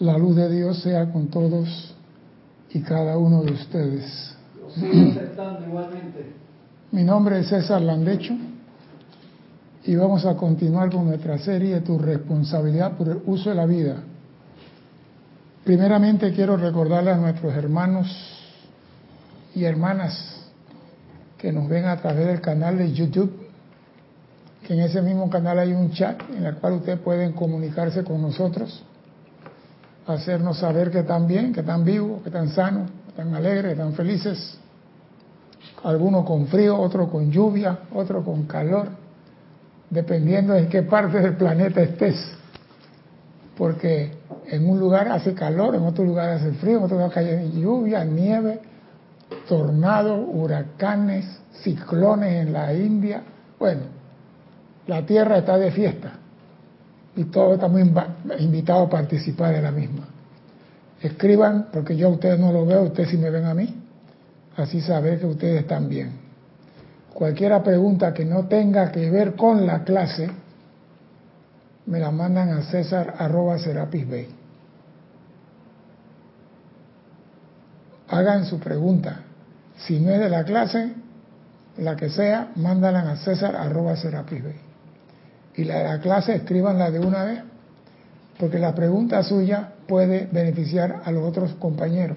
La luz de Dios sea con todos y cada uno de ustedes. Mi nombre es César Landecho y vamos a continuar con nuestra serie Tu responsabilidad por el uso de la vida. Primeramente quiero recordarle a nuestros hermanos y hermanas que nos ven a través del canal de YouTube, que en ese mismo canal hay un chat en el cual ustedes pueden comunicarse con nosotros, hacernos saber que están bien, que están vivos, que están sanos, que están alegres, que están felices. Algunos con frío, otros con lluvia, otros con calor, dependiendo de qué parte del planeta estés. Porque en un lugar hace calor, en otro lugar hace frío, en otro lugar cae lluvia, nieve, tornados, huracanes, ciclones en la India. Bueno, la Tierra está de fiesta y todos estamos invitados a participar de la misma. Escriban, porque yo a ustedes no lo veo, ustedes sí me ven a mí, así saber que ustedes están bien. Cualquiera pregunta que no tenga que ver con la clase, me la mandan a César arroba Serapis. Hagan su pregunta. Si no es de la clase, la que sea, mándalas a César arroba Serapis. Y la la clase, escríbanla de una vez, porque la pregunta suya puede beneficiar a los otros compañeros.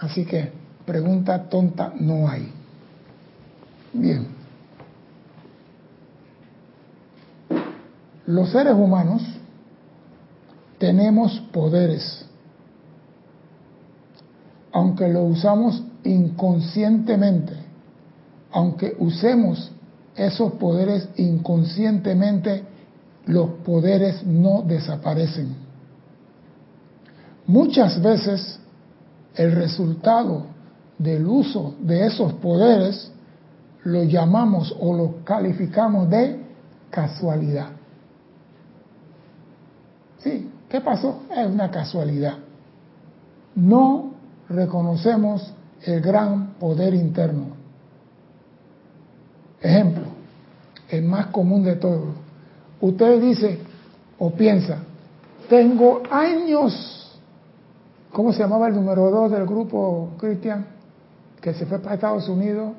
Así que pregunta tonta no hay. Bien. Los seres humanos tenemos poderes, aunque lo usamos inconscientemente, aunque usemos esos poderes inconscientemente, los poderes no desaparecen. Muchas veces el resultado del uso de esos poderes lo llamamos o lo calificamos de casualidad. Sí, ¿qué pasó? Es una casualidad. No reconocemos el gran poder interno. Ejemplo, el más común de todos. Usted dice o piensa, tengo años, ¿cómo se llamaba el número dos del grupo Cristian? Que se fue para Estados Unidos,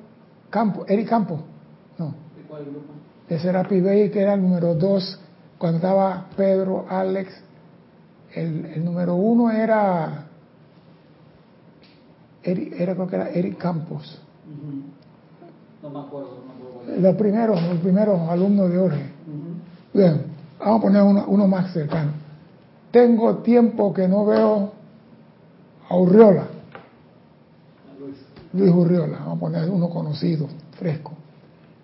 Campo, Eric Campo, no. ¿De cuál grupo? De Serapi Bay, que era el número dos cuando estaba Pedro, Alex, el, número uno era, era creo que era Eric Campos. No me acuerdo. Los primeros, los primeros alumnos de Jorge. Bien, vamos a poner uno, uno, más cercano. Tengo tiempo que no veo a Urriola. Luis. Urriola, vamos a poner uno conocido, fresco.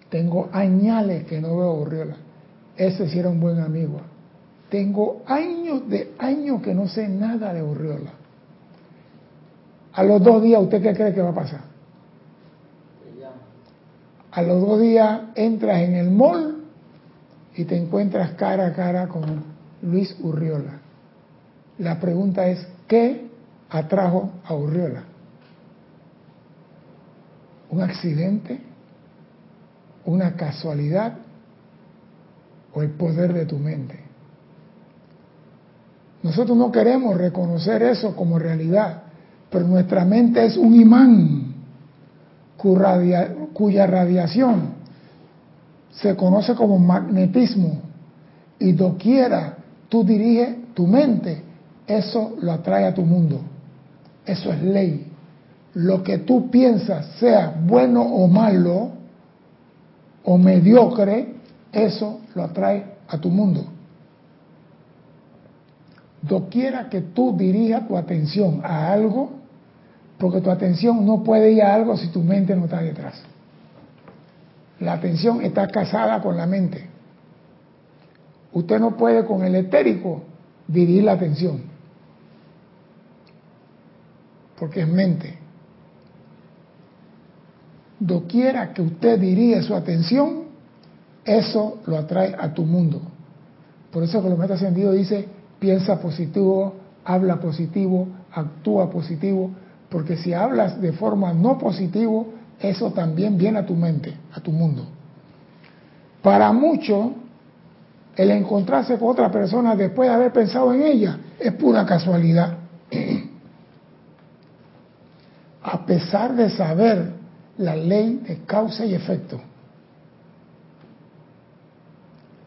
Tengo añales que no veo a Urriola. Ese sí era un buen amigo. Tengo años de años que no sé nada de Urriola. A los dos días, ¿usted qué cree que va a pasar? A los dos días entras en el mall y te encuentras cara a cara con Luis Urriola. La pregunta es, ¿qué atrajo a Urriola? ¿Un accidente? ¿Una casualidad? o el poder de tu mente. Nosotros no queremos reconocer eso como realidad, pero nuestra mente es un imán cuya radiación se conoce como magnetismo y doquiera tú diriges tu mente, eso lo atrae a tu mundo. Eso es ley. Lo que tú piensas, sea bueno o malo, o mediocre, eso lo atrae a tu mundo. Doquiera que tú dirijas tu atención a algo, porque tu atención no puede ir a algo si tu mente no está detrás. La atención está casada con la mente. Usted no puede con el etérico dirigir la atención, porque es mente. Doquiera que usted dirige su atención, eso lo atrae a tu mundo. Por eso que lo meta ascendido dice, piensa positivo, habla positivo, actúa positivo, porque si hablas de forma no positivo, eso también viene a tu mente, a tu mundo. Para muchos, el encontrarse con otra persona después de haber pensado en ella es pura casualidad. A pesar de saber la ley de causa y efecto,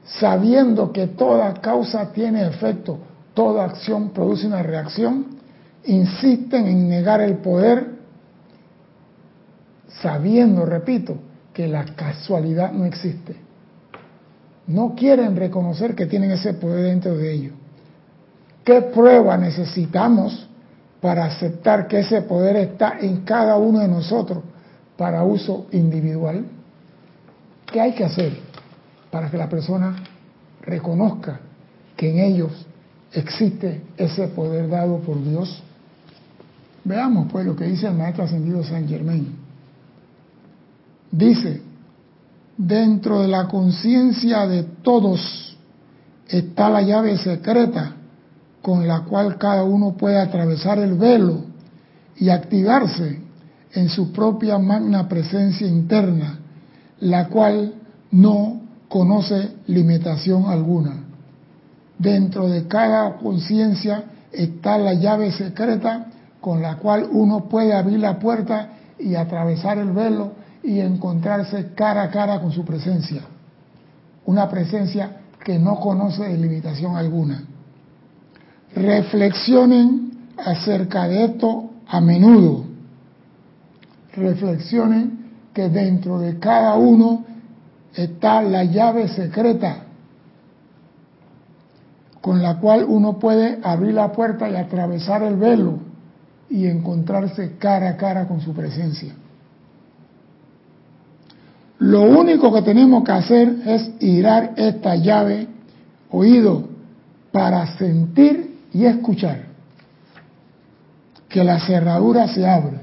sabiendo que toda causa tiene efecto, toda acción produce una reacción, insisten en negar el poder, sabiendo, repito, que la casualidad no existe. No quieren reconocer que tienen ese poder dentro de ellos. ¿Qué prueba necesitamos para aceptar que ese poder está en cada uno de nosotros para uso individual? ¿Qué hay que hacer para que la persona reconozca que en ellos existe ese poder dado por Dios? Veamos pues lo que dice el maestro ascendido San Germain. Dice, dentro de la conciencia de todos está la llave secreta con la cual cada uno puede atravesar el velo y activarse en su propia magna presencia interna, la cual no conoce limitación alguna. Dentro de cada conciencia está la llave secreta con la cual uno puede abrir la puerta y atravesar el velo y encontrarse cara a cara con su presencia. Una presencia que no conoce limitación alguna. Reflexionen acerca de esto a menudo. Reflexionen que dentro de cada uno está la llave secreta con la cual uno puede abrir la puerta y atravesar el velo y encontrarse cara a cara con su presencia. Lo único que tenemos que hacer es girar esta llave, oído, para sentir y escuchar que la cerradura se abre.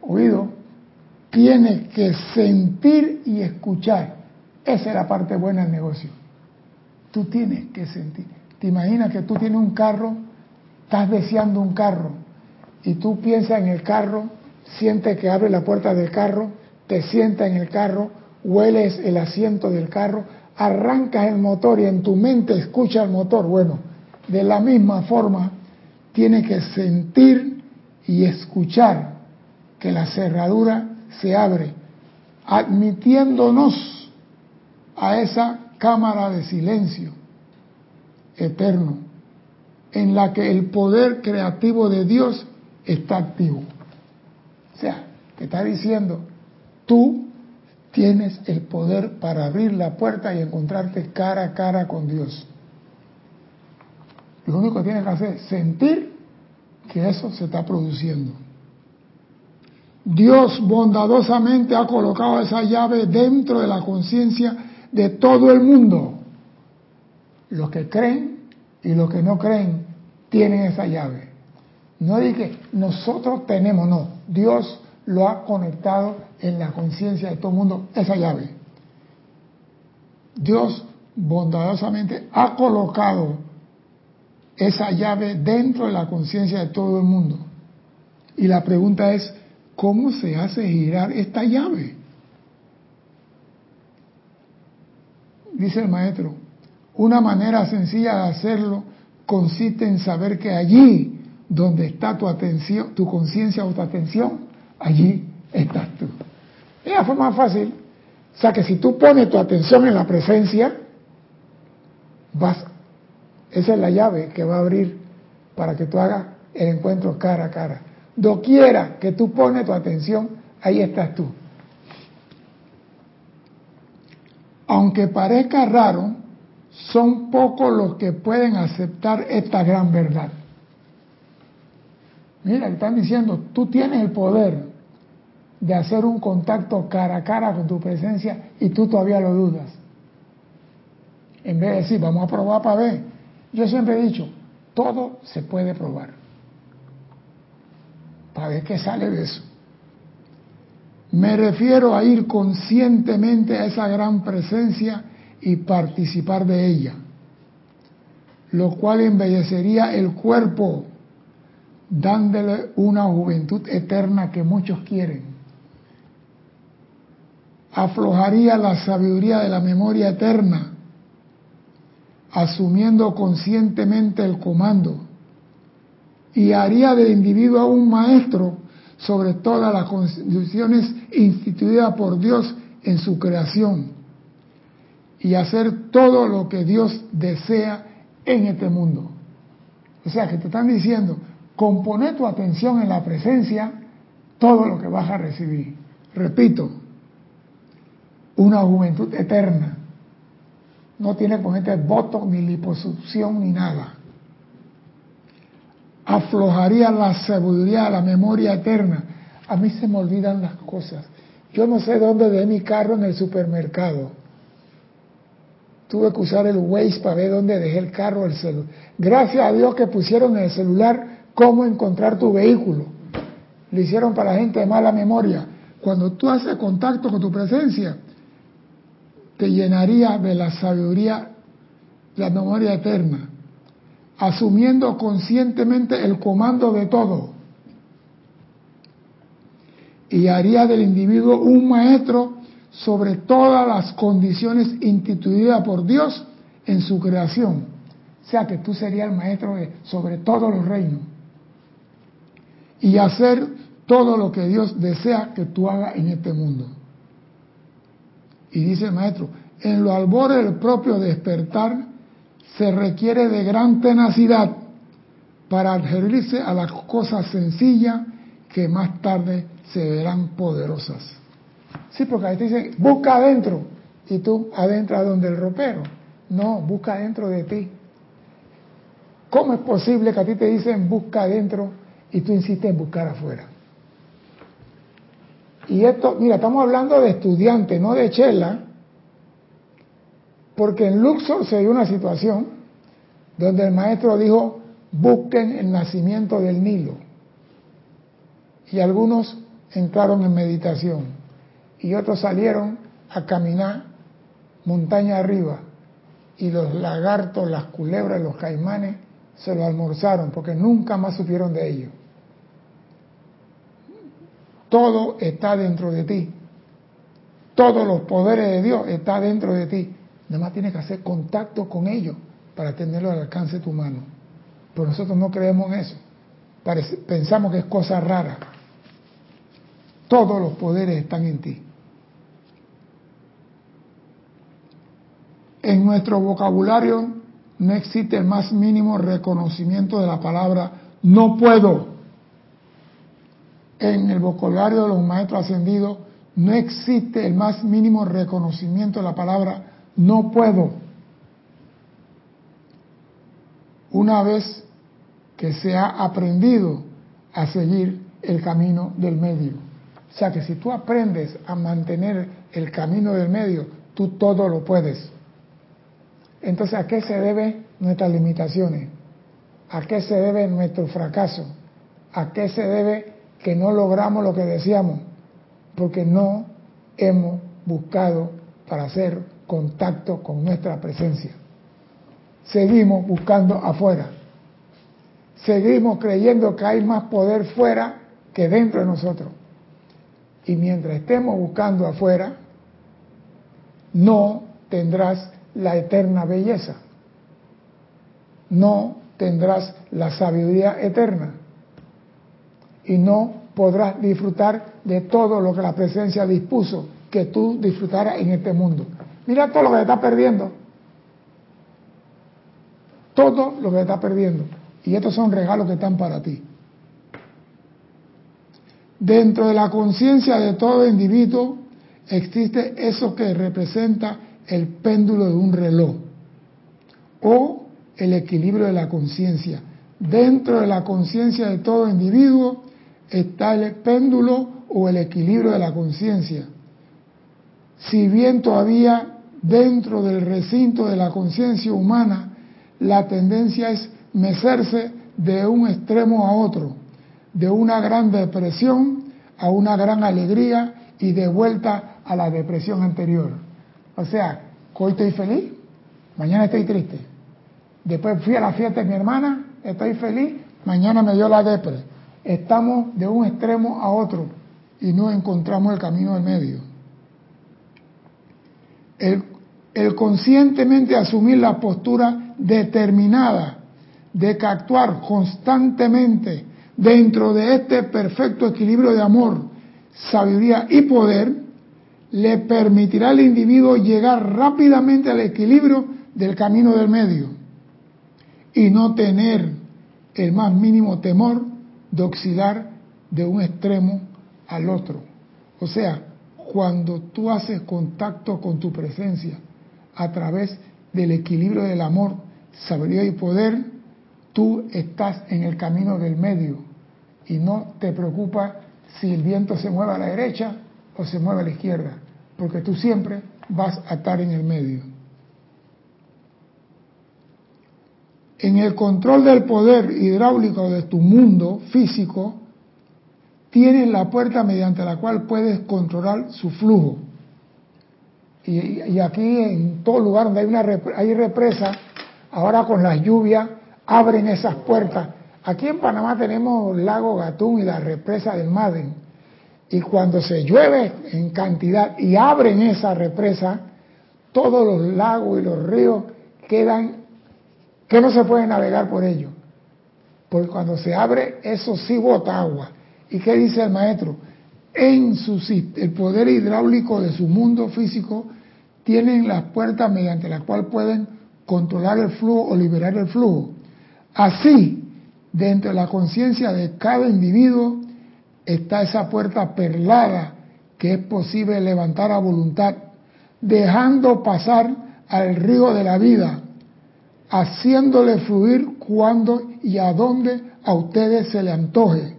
Oído, tienes que sentir y escuchar. Esa es la parte buena del negocio. Tú tienes que sentir. Te imaginas que tú tienes un carro, estás deseando un carro, y tú piensas en el carro, sientes que abre la puerta del carro, te sientas en el carro, hueles el asiento del carro, arrancas el motor y en tu mente escucha el motor. Bueno, de la misma forma, tiene que sentir y escuchar que la cerradura se abre, admitiéndonos a esa cámara de silencio eterno, en la que el poder creativo de Dios está activo. O sea, te está diciendo, tú tienes el poder para abrir la puerta y encontrarte cara a cara con Dios. Lo único que tienes que hacer es sentir que eso se está produciendo. Dios bondadosamente ha colocado esa llave dentro de la conciencia de todo el mundo. Los que creen y los que no creen tienen esa llave. No dije nosotros tenemos, no. Dios lo ha conectado en la conciencia de todo el mundo, esa llave. Dios bondadosamente ha colocado esa llave dentro de la conciencia de todo el mundo. Y la pregunta es, ¿cómo se hace girar esta llave? Dice el maestro, una manera sencilla de hacerlo consiste en saber que allí donde está tu atención, tu conciencia o tu atención, allí estás tú. Esa fue más fácil. O sea que si tú pones tu atención en la presencia, vas, esa es la llave que va a abrir para que tú hagas el encuentro cara a cara. Doquiera que tú pones tu atención, ahí estás tú. Aunque parezca raro, son pocos los que pueden aceptar esta gran verdad. Mira, están diciendo, tú tienes el poder de hacer un contacto cara a cara con tu presencia y tú todavía lo dudas. En vez de decir, vamos a probar para ver. Yo siempre he dicho, todo se puede probar. Para ver qué sale de eso. Me refiero a ir conscientemente a esa gran presencia y participar de ella, lo cual embellecería el cuerpo, dándole una juventud eterna que muchos quieren. Aflojaría la sabiduría de la memoria eterna asumiendo conscientemente el comando y haría del individuo un maestro sobre todas las constituciones instituidas por Dios en su creación y hacer todo lo que Dios desea en este mundo. O sea que te están diciendo, compone tu atención en la presencia, todo lo que vas a recibir. Repito, una juventud eterna. No tiene con este voto ni liposucción ni nada. Aflojaría la sabiduría, la memoria eterna. A mí se me olvidan las cosas. Yo no sé dónde dejé mi carro en el supermercado. Tuve que usar el Waze para ver dónde dejé el carro, el celular. Gracias a Dios que pusieron en el celular cómo encontrar tu vehículo. Lo hicieron para la gente de mala memoria. Cuando tú haces contacto con tu presencia, te llenaría de la sabiduría, la memoria eterna, asumiendo conscientemente el comando de todo. Y haría del individuo un maestro sobre todas las condiciones instituidas por Dios en su creación. O sea que tú serías el maestro sobre todos los reinos. Y hacer todo lo que Dios desea que tú hagas en este mundo. Y dice el maestro, en lo albores del propio despertar se requiere de gran tenacidad para adherirse a las cosas sencillas que más tarde se verán poderosas. Sí, porque ahí te dicen, busca adentro, y tú adentro donde el ropero. No, busca adentro de ti. ¿Cómo es posible que a ti te dicen busca adentro y tú insistes en buscar afuera? Y esto, mira, estamos hablando de estudiantes, no de chela, porque en Luxor se dio una situación donde el maestro dijo, busquen el nacimiento del Nilo. Y algunos entraron en meditación y otros salieron a caminar montaña arriba y los lagartos, las culebras, los caimanes se lo almorzaron porque nunca más supieron de ellos. Todo está dentro de ti. Todos los poderes de Dios están dentro de ti. Nada más tienes que hacer contacto con ellos para tenerlo al alcance de tu mano. Pero nosotros no creemos en eso. pensamos que es cosa rara. Todos los poderes están en ti. En nuestro vocabulario no existe el más mínimo reconocimiento de la palabra no puedo. En el vocabulario de los maestros ascendidos no existe el más mínimo reconocimiento de la palabra no puedo. Una vez que se ha aprendido a seguir el camino del medio. O sea que si tú aprendes a mantener el camino del medio, tú todo lo puedes. Entonces, ¿a qué se deben nuestras limitaciones? ¿A qué se debe nuestro fracaso? ¿A qué se debe que no logramos lo que deseamos? Porque no hemos buscado para hacer contacto con nuestra presencia. Seguimos buscando afuera. Seguimos creyendo que hay más poder fuera que dentro de nosotros. Y mientras estemos buscando afuera, no tendrás la eterna belleza. No tendrás la sabiduría eterna. Y no podrás disfrutar de todo lo que la presencia dispuso que tú disfrutaras en este mundo. Mira todo lo que te está perdiendo. Todo lo que te está perdiendo. Y estos son regalos que están para ti. Dentro de la conciencia de todo individuo existe eso que representa el péndulo de un reloj o el equilibrio de la conciencia. Dentro de la conciencia de todo individuo está el péndulo o el equilibrio de la conciencia. Si bien todavía dentro del recinto de la conciencia humana la tendencia es mecerse de un extremo a otro, de una gran depresión a una gran alegría y de vuelta a la depresión anterior. O sea, hoy estoy feliz, mañana estoy triste. Después fui a la fiesta de mi hermana, estoy feliz, mañana me dio la depre. Estamos de un extremo a otro y no encontramos el camino del medio. El el conscientemente asumir la postura determinada de que actuar constantemente dentro de este perfecto equilibrio de amor, sabiduría y poder, le permitirá al individuo llegar rápidamente al equilibrio del camino del medio y no tener el más mínimo temor de oscilar de un extremo al otro. O sea, cuando tú haces contacto con tu presencia a través del equilibrio del amor, sabiduría y poder, tú estás en el camino del medio y no te preocupa si el viento se mueve a la derecha o se mueve a la izquierda, porque tú siempre vas a estar en el medio. En el control del poder hidráulico de tu mundo físico, tienes la puerta mediante la cual puedes controlar su flujo. Y, aquí en todo lugar donde hay una hay represa, ahora con las lluvias abren esas puertas. Aquí en Panamá tenemos lago Gatún y la represa del Maden. Y cuando se llueve en cantidad y abren esa represa, todos los lagos y los ríos quedan que no se puede navegar por ellos. Porque cuando se abre, eso sí bota agua. ¿Y qué dice el maestro? En su el poder hidráulico de su mundo físico tienen las puertas mediante las cuales pueden controlar el flujo o liberar el flujo. Así, dentro de la conciencia de cada individuo está esa puerta perlada que es posible levantar a voluntad, dejando pasar al río de la vida, haciéndole fluir cuando y a donde a ustedes se le antoje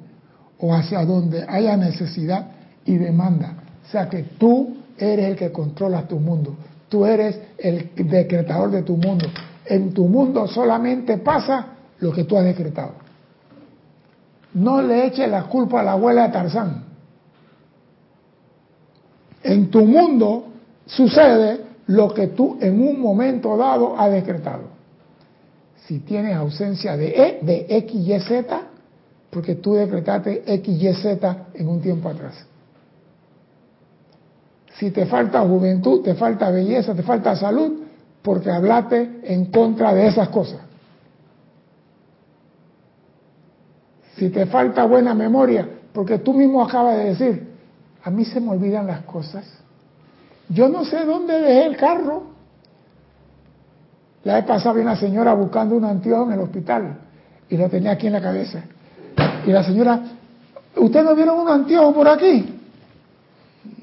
o hacia donde haya necesidad y demanda. O sea que tú eres el que controla tu mundo, tú eres el decretador de tu mundo. En tu mundo solamente pasa lo que tú has decretado. No le eches la culpa a la abuela de Tarzán. En tu mundo sucede lo que tú en un momento dado has decretado. Si tienes ausencia de E, de X, Y, Z, porque tú decretaste X, Y, Z en un tiempo atrás. Si te falta juventud, te falta belleza, te falta salud, porque hablaste en contra de esas cosas. Si te falta buena memoria, porque tú mismo acabas de decir, a mí se me olvidan las cosas. Yo no sé dónde dejé el carro. La vez pasada vi una señora buscando un anteojo en el hospital y lo tenía aquí en la cabeza. Y la señora, ¿usted no vieron un anteojo por aquí?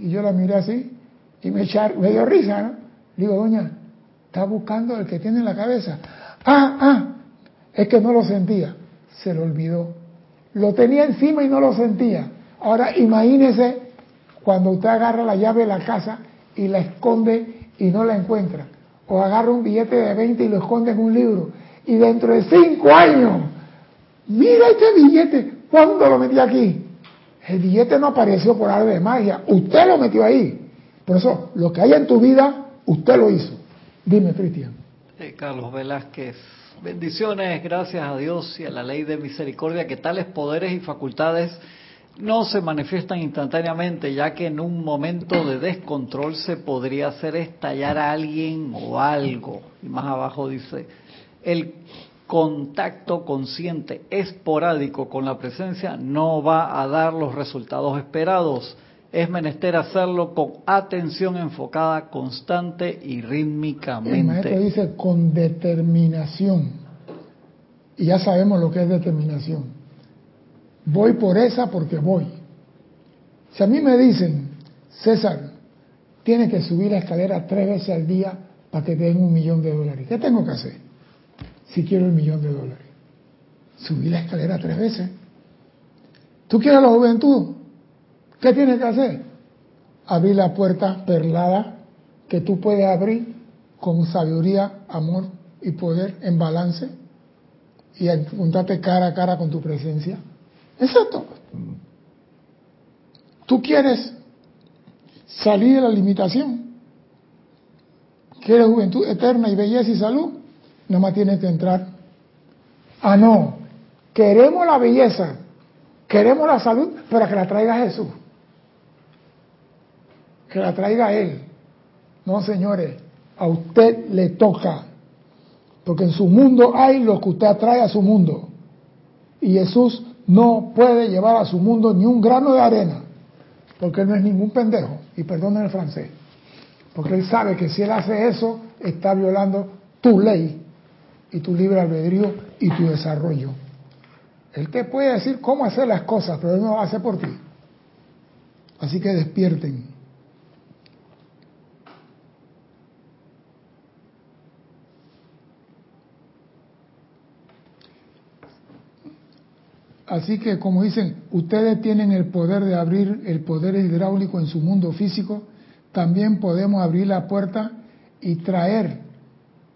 Y yo la miré así y me, echar, me dio risa, ¿no? Digo, doña, está buscando el que tiene en la cabeza. Ah, ah, es que no lo sentía. Se lo olvidó. Lo tenía encima y no lo sentía. Ahora imagínese cuando usted agarra la llave de la casa y la esconde y no la encuentra. O agarra un billete de 20 y lo esconde en un libro. Y dentro de cinco años, mira este billete, ¿cuándo lo metí aquí? El billete no apareció por arte de magia, usted lo metió ahí. Por eso, lo que hay en tu vida, usted lo hizo. Dime, Cristian. Carlos Velázquez Bendiciones, gracias a Dios y a la ley de misericordia que tales poderes y facultades no se manifiestan instantáneamente, ya que en un momento de descontrol se podría hacer estallar a alguien o algo. Y más abajo dice, el contacto consciente esporádico con la presencia no va a dar los resultados esperados. Es menester hacerlo con atención enfocada, constante y rítmicamente. El maestro dice con determinación. Y ya sabemos lo que es determinación. Voy por esa porque voy. Si a mí me dicen, César, tienes que subir la escalera tres veces al día para que te den un millón de dólares. ¿Qué tengo que hacer si quiero el millón de dólares? Subir la escalera tres veces. ¿Tú quieres la juventud? ¿Qué tienes que hacer? Abrir la puerta perlada que tú puedes abrir con sabiduría, amor y poder en balance y juntarte cara a cara con tu presencia. Exacto. Tú quieres salir de la limitación. Quieres juventud eterna y belleza y salud. más tienes que entrar. Ah, no. Queremos la belleza, queremos la salud, pero que la traiga Jesús que la traiga Él. No, señores, A usted le toca. Porque en su mundo hay lo que usted atrae a su mundo. Y Jesús no puede llevar a su mundo ni un grano de arena. Porque él no es ningún pendejo. Y perdonen el francés. Porque él sabe que si él hace eso, está violando tu ley y tu libre albedrío y tu desarrollo. Él te puede decir cómo hacer las cosas, pero él no lo hace por ti. Así que despierten. Así que, como dicen, ustedes tienen el poder de abrir el poder hidráulico en su mundo físico, también podemos abrir la puerta y traer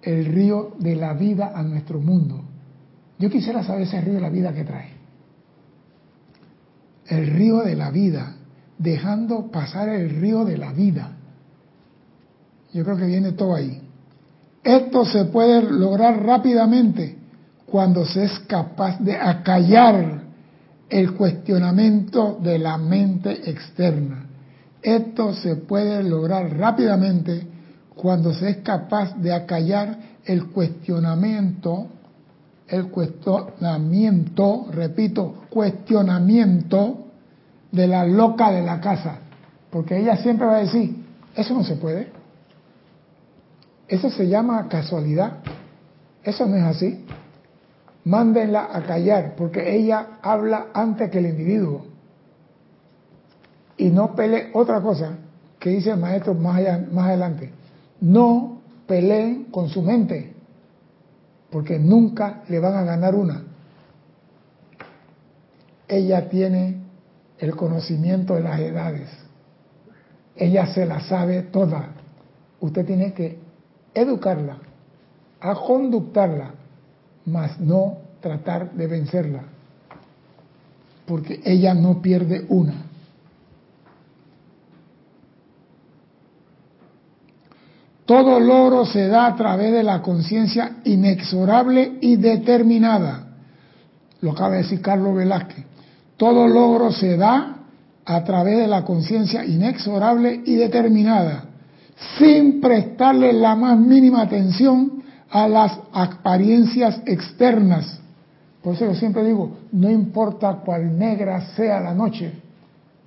el río de la vida a nuestro mundo. Yo quisiera saber ese río de la vida que trae. El río de la vida, dejando pasar el río de la vida. Yo creo que viene todo ahí. Esto se puede lograr rápidamente cuando se es capaz de acallar el cuestionamiento de la mente externa. Esto se puede lograr rápidamente cuando se es capaz de acallar el cuestionamiento el cuestionamiento, repito, cuestionamiento de la loca de la casa. Porque ella siempre va a decir, eso no se puede. Eso se llama casualidad. Eso no es así. Mándenla a callar, porque ella habla antes que el individuo. Y no pelee otra cosa que dice el maestro más, allá, más adelante. No peleen con su mente porque nunca le van a ganar una. Ella tiene el conocimiento de las edades. Ella se la sabe toda. Usted tiene que educarla, a conductarla, mas no tratar de vencerla, porque ella no pierde una. Todo logro se da a través de la conciencia inexorable y determinada. Lo acaba de decir Carlos Velázquez. Todo logro se da a través de la conciencia inexorable y determinada, sin prestarle la más mínima atención a las apariencias externas. Por eso yo siempre digo, no importa cuál negra sea la noche,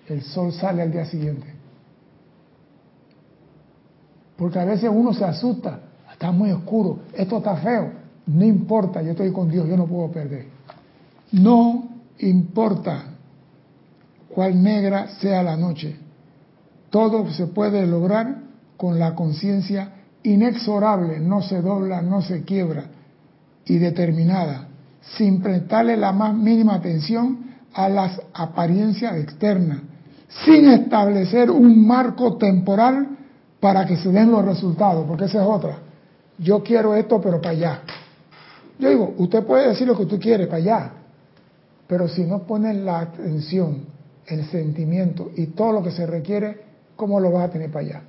el sol sale al día siguiente. Porque a veces uno se asusta, está muy oscuro, esto está feo, no importa, yo estoy con Dios, yo no puedo perder. No importa cuál negra sea la noche, todo se puede lograr con la conciencia inexorable, no se dobla, no se quiebra y determinada, sin prestarle la más mínima atención a las apariencias externas, sin establecer un marco temporal para que se den los resultados, porque esa es otra. Yo quiero esto, pero para allá. Yo digo, usted puede decir lo que usted quiere para allá, pero si no pone la atención, el sentimiento y todo lo que se requiere, ¿cómo lo vas a tener para allá?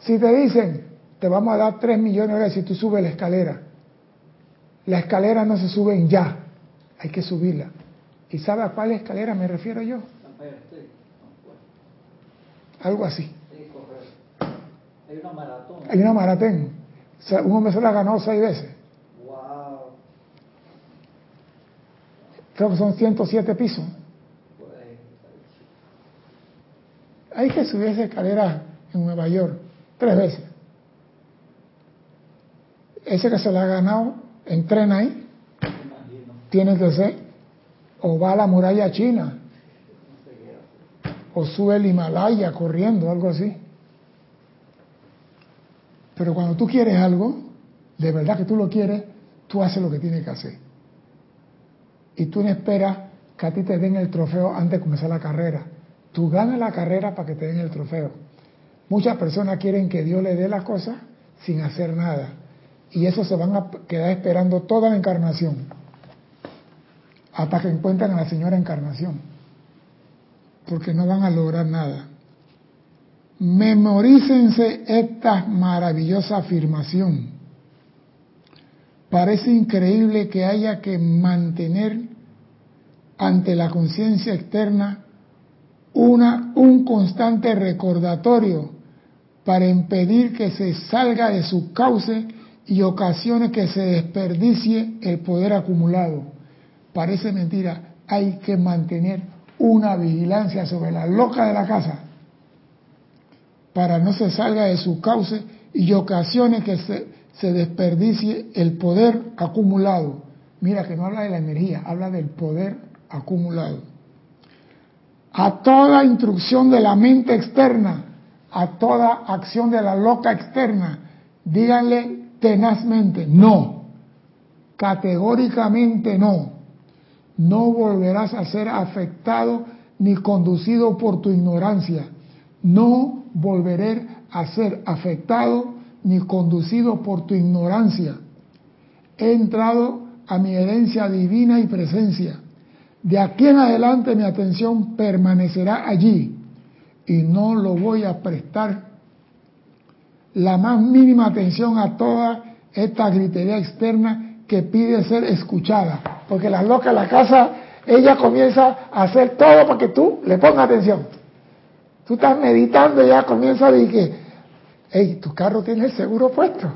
Si te dicen, te vamos a dar 3 millones de dólares si tú subes la escalera, la escalera no se sube en ya, hay que subirla. ¿Y sabe a cuál escalera me refiero yo? Algo así. Hay una maratón. Hay una maratón. Un hombre se la ha ganado seis veces. Wow. Creo que son 107 pisos. Hay que subir esa escalera en Nueva York tres veces. Ese que se la ha ganado, entrena ahí. Tiene que ser. O va a la muralla china. O sube el Himalaya corriendo, algo así. Pero cuando tú quieres algo, de verdad que tú lo quieres, tú haces lo que tienes que hacer. Y tú no esperas que a ti te den el trofeo antes de comenzar la carrera. Tú ganas la carrera para que te den el trofeo. Muchas personas quieren que Dios le dé las cosas sin hacer nada. Y eso se van a quedar esperando toda la encarnación. Hasta que encuentren a la señora encarnación. Porque no van a lograr nada. Memorícense esta maravillosa afirmación. Parece increíble que haya que mantener ante la conciencia externa una, un constante recordatorio para impedir que se salga de su cauce y ocasiones que se desperdicie el poder acumulado. Parece mentira, hay que mantener una vigilancia sobre la loca de la casa para no se salga de su cauce y ocasiones que se, se desperdicie el poder acumulado. Mira que no habla de la energía, habla del poder acumulado. A toda instrucción de la mente externa, a toda acción de la loca externa, díganle tenazmente, no, categóricamente no. No volverás a ser afectado ni conducido por tu ignorancia. No volveré a ser afectado ni conducido por tu ignorancia. He entrado a mi herencia divina y presencia. De aquí en adelante mi atención permanecerá allí y no lo voy a prestar la más mínima atención a toda esta gritería externa que pide ser escuchada. Porque la loca de la casa, ella comienza a hacer todo para que tú le pongas atención. Tú estás meditando y ella comienza a decir que, hey, tu carro tiene el seguro puesto.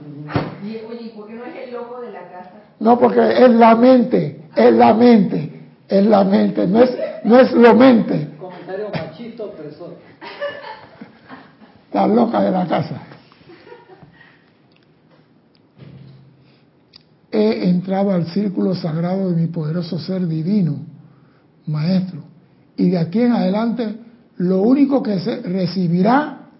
oye, ¿por qué no es el loco de la casa? No, porque es la mente, es la mente, es la mente, no es, no es lo mente. Comentario machista opresor. La loca de la casa. He entrado al círculo sagrado de mi poderoso ser divino, maestro, y de aquí en adelante lo único que se recibirá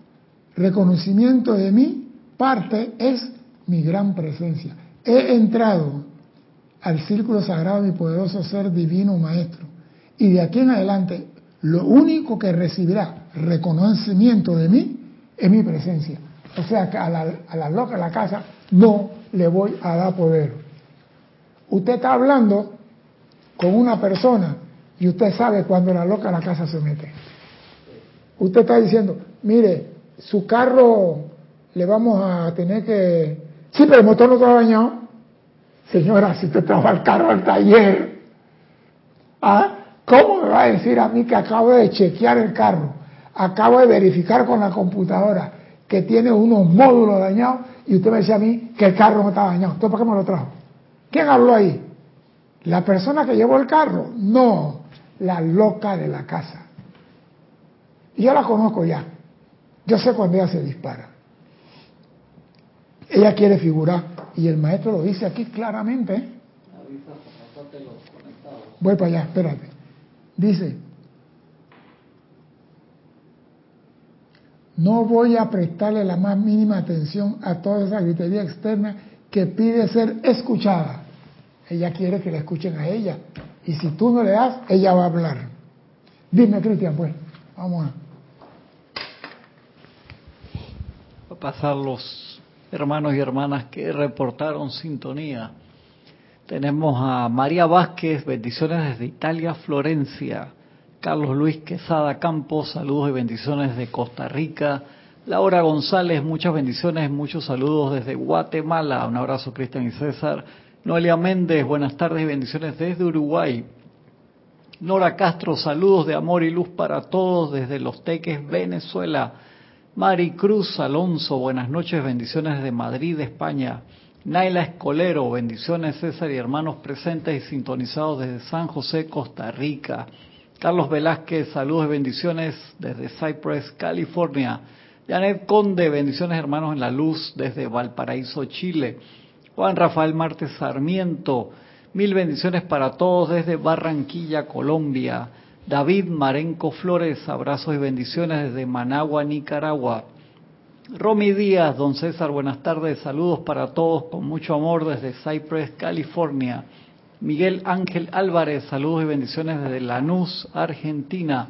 reconocimiento de mi parte es mi gran presencia. He entrado al círculo sagrado de mi poderoso ser divino maestro. Y de aquí en adelante, lo único que recibirá reconocimiento de mí es mi presencia. O sea que a la, a la loca de la casa no le voy a dar poder. Usted está hablando con una persona y usted sabe cuando la loca de la casa se mete. Usted está diciendo, mire, su carro le vamos a tener que... Sí, pero el motor no está dañado. Señora, si usted trajo el carro al taller, ¿ah? ¿cómo me va a decir a mí que acabo de chequear el carro? Acabo de verificar con la computadora que tiene unos módulos dañados y usted me dice a mí que el carro no está dañado. ¿Entonces para qué me lo trajo? ¿Quién habló ahí? ¿La persona que llevó el carro? No, la loca de la casa. Y yo la conozco ya. Yo sé cuando ella se dispara. Ella quiere figurar. Y el maestro lo dice aquí claramente. ¿eh? Voy para allá, espérate. Dice, no voy a prestarle la más mínima atención a toda esa gritería externa que pide ser escuchada. Ella quiere que la escuchen a ella. Y si tú no le das, ella va a hablar. Dime, Cristian, pues. Vamos a. A pasar los hermanos y hermanas que reportaron sintonía. Tenemos a María Vázquez, bendiciones desde Italia, Florencia. Carlos Luis Quesada Campos, saludos y bendiciones de Costa Rica. Laura González, muchas bendiciones, muchos saludos desde Guatemala. Un abrazo, Cristian y César. Noelia Méndez, buenas tardes y bendiciones desde Uruguay. Nora Castro, saludos de amor y luz para todos desde Los Teques, Venezuela. Mari Cruz Alonso, buenas noches, bendiciones desde Madrid, España. Naila Escolero, bendiciones César y hermanos presentes y sintonizados desde San José, Costa Rica. Carlos Velázquez, saludos y bendiciones desde Cypress, California. Janet Conde, bendiciones hermanos en la luz desde Valparaíso, Chile. Juan Rafael Martes Sarmiento, mil bendiciones para todos desde Barranquilla, Colombia. David Marenco Flores, abrazos y bendiciones desde Managua, Nicaragua. Romy Díaz, don César, buenas tardes, saludos para todos con mucho amor desde Cypress, California. Miguel Ángel Álvarez, saludos y bendiciones desde Lanús, Argentina.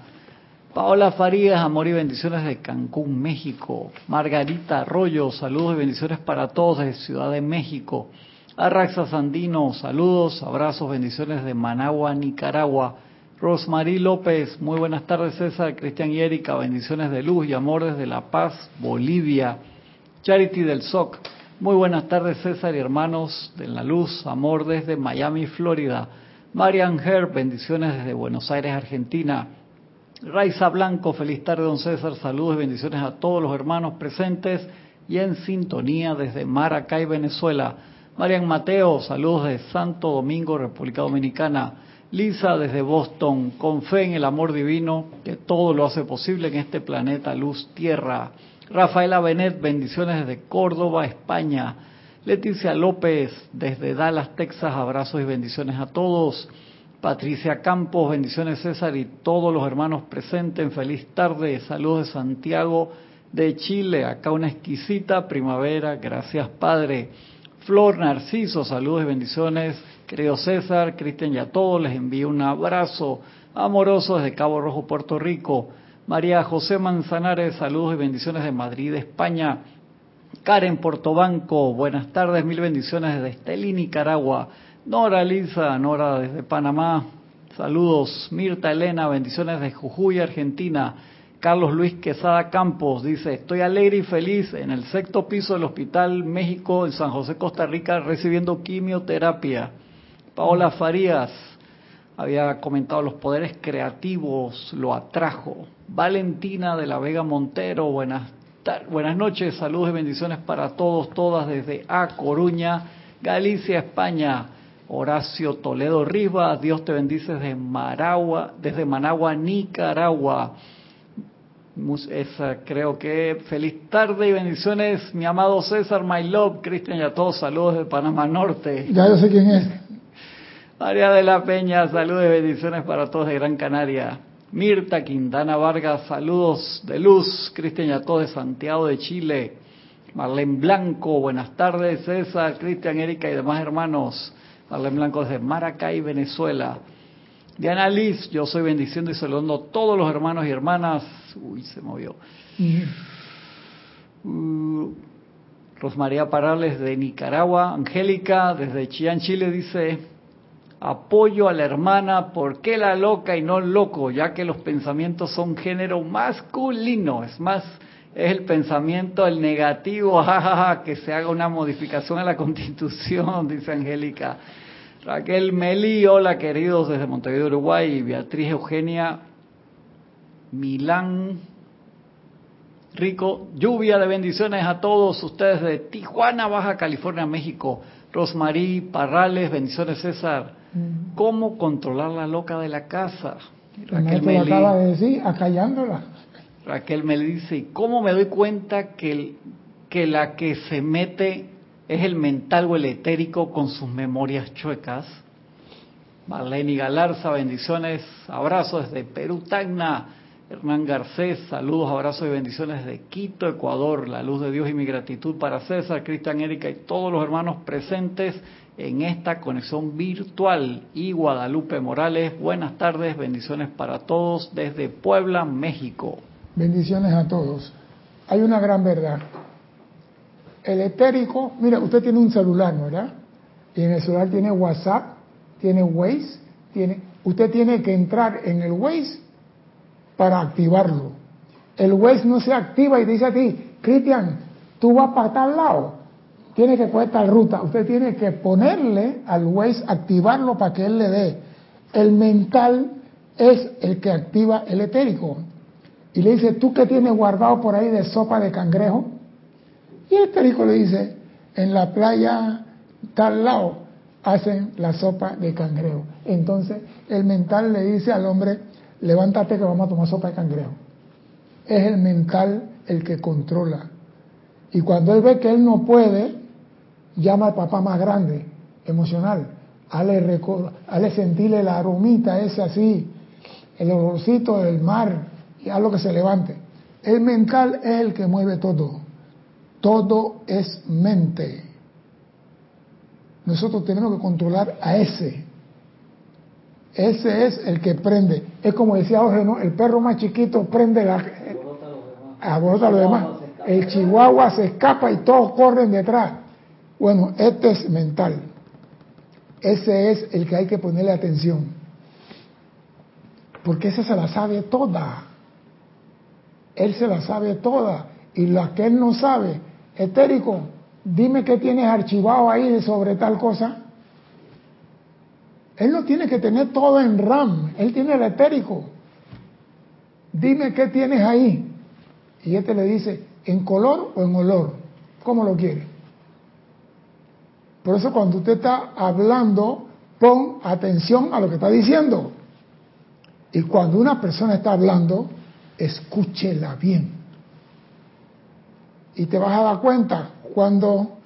Paola Farías, amor y bendiciones de Cancún, México. Margarita Arroyo, saludos y bendiciones para todos desde Ciudad de México. Arraxa Sandino, saludos, abrazos, bendiciones de Managua, Nicaragua. Rosmarie López, muy buenas tardes César, Cristian y Erika, bendiciones de luz y amor desde La Paz, Bolivia. Charity del SOC, muy buenas tardes César y hermanos de la luz, amor desde Miami, Florida. Marian Herb, bendiciones desde Buenos Aires, Argentina. Raiza Blanco, feliz tarde, don César. Saludos y bendiciones a todos los hermanos presentes y en sintonía desde Maracay, Venezuela. Marian Mateo, saludos de Santo Domingo, República Dominicana. Lisa desde Boston, con fe en el amor divino que todo lo hace posible en este planeta Luz Tierra. Rafaela Benet, bendiciones desde Córdoba, España. Leticia López desde Dallas, Texas, abrazos y bendiciones a todos. Patricia Campos, bendiciones César y todos los hermanos presentes. Feliz tarde, saludos de Santiago de Chile. Acá una exquisita primavera, gracias Padre. Flor Narciso, saludos y bendiciones. Querido César, Cristian y a todos les envío un abrazo amoroso desde Cabo Rojo, Puerto Rico. María José Manzanares, saludos y bendiciones de Madrid, España. Karen Portobanco, buenas tardes, mil bendiciones desde Estelí, Nicaragua. Nora Lisa, Nora desde Panamá, saludos. Mirta Elena, bendiciones de Jujuy, Argentina. Carlos Luis Quesada Campos dice, estoy alegre y feliz en el sexto piso del Hospital México en San José, Costa Rica, recibiendo quimioterapia. Paola Farías había comentado los poderes creativos, lo atrajo. Valentina de la Vega Montero, buenas, buenas noches, saludos y bendiciones para todos, todas desde A Coruña, Galicia, España. Horacio Toledo Rivas, Dios te bendice desde Maragua, desde Managua, Nicaragua. Esa, creo que feliz tarde y bendiciones, mi amado César, my love, Cristian y a todos, saludos de Panamá Norte. Ya yo sé quién es. María de la Peña, saludos y bendiciones para todos de Gran Canaria. Mirta Quintana Vargas, saludos de luz, Cristian y a todos de Santiago de Chile. Marlene Blanco, buenas tardes, César, Cristian, Erika y demás hermanos. Marlene Blanco desde Maracay, Venezuela. Diana Liz, yo soy bendiciendo y saludando a todos los hermanos y hermanas. Uy, se movió. Uh, Rosmaría Parales de Nicaragua. Angélica desde Chillán, Chile dice, apoyo a la hermana, ¿por qué la loca y no el loco? Ya que los pensamientos son género masculino. Es más, es el pensamiento, el negativo, jajaja, que se haga una modificación a la constitución, dice Angélica. Raquel Meli, hola queridos desde Montevideo, Uruguay, Beatriz Eugenia Milán Rico, lluvia de bendiciones a todos ustedes de Tijuana, Baja California, México. Rosmarí Parrales, bendiciones César. ¿Cómo controlar la loca de la casa? Raquel Meli, acaba de decir, acallándola. Raquel me dice, ¿cómo me doy cuenta que, que la que se mete es el mental o el etérico con sus memorias chuecas. Marlene Galarza, bendiciones, abrazos desde Perú, Tacna. Hernán Garcés, saludos, abrazos y bendiciones de Quito, Ecuador. La luz de Dios y mi gratitud para César, Cristian, Erika y todos los hermanos presentes en esta conexión virtual. Y Guadalupe Morales, buenas tardes, bendiciones para todos desde Puebla, México. Bendiciones a todos. Hay una gran verdad el etérico, mira, usted tiene un celular, ¿no verdad? Y en el celular tiene WhatsApp, tiene Waze, tiene, usted tiene que entrar en el Waze para activarlo. El Waze no se activa y dice a ti, Cristian, tú vas para tal lado, tienes que coger tal ruta. Usted tiene que ponerle al Waze, activarlo para que él le dé. El mental es el que activa el etérico. Y le dice, ¿tú qué tienes guardado por ahí de sopa de cangrejo? Y el perico le dice, en la playa tal lado hacen la sopa de cangrejo. Entonces el mental le dice al hombre, levántate que vamos a tomar sopa de cangrejo. Es el mental el que controla. Y cuando él ve que él no puede, llama al papá más grande, emocional. Hale, hale sentirle la aromita ese así, el olorcito del mar, y lo que se levante. El mental es el que mueve todo. Todo es mente. Nosotros tenemos que controlar a ese. Ese es el que prende. Es como decía Jorge, ¿no? El perro más chiquito prende la... Aborota lo demás. El chihuahua se escapa y todos corren detrás. Bueno, este es mental. Ese es el que hay que ponerle atención. Porque ese se la sabe toda. Él se la sabe toda. Y la que él no sabe, etérico, dime qué tienes archivado ahí sobre tal cosa. Él no tiene que tener todo en RAM, él tiene el etérico. dime qué tienes ahí. Y este le dice, ¿en color o en olor? ¿Cómo lo quiere? Por eso cuando usted está hablando, pon atención a lo que está diciendo. Y cuando una persona está hablando, escúchela bien. Y te vas a dar cuenta cuando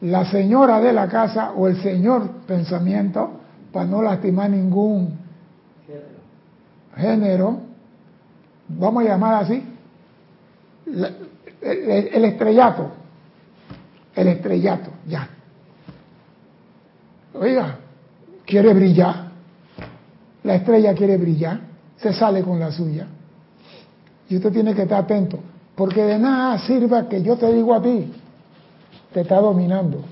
la señora de la casa o el señor pensamiento, para no lastimar ningún género, vamos a llamar así, el, estrellato, el estrellato, ya. Oiga, quiere brillar, la estrella quiere brillar, se sale con la suya. Y usted tiene que estar atento, porque de nada sirva que yo te digo a ti, te está dominando.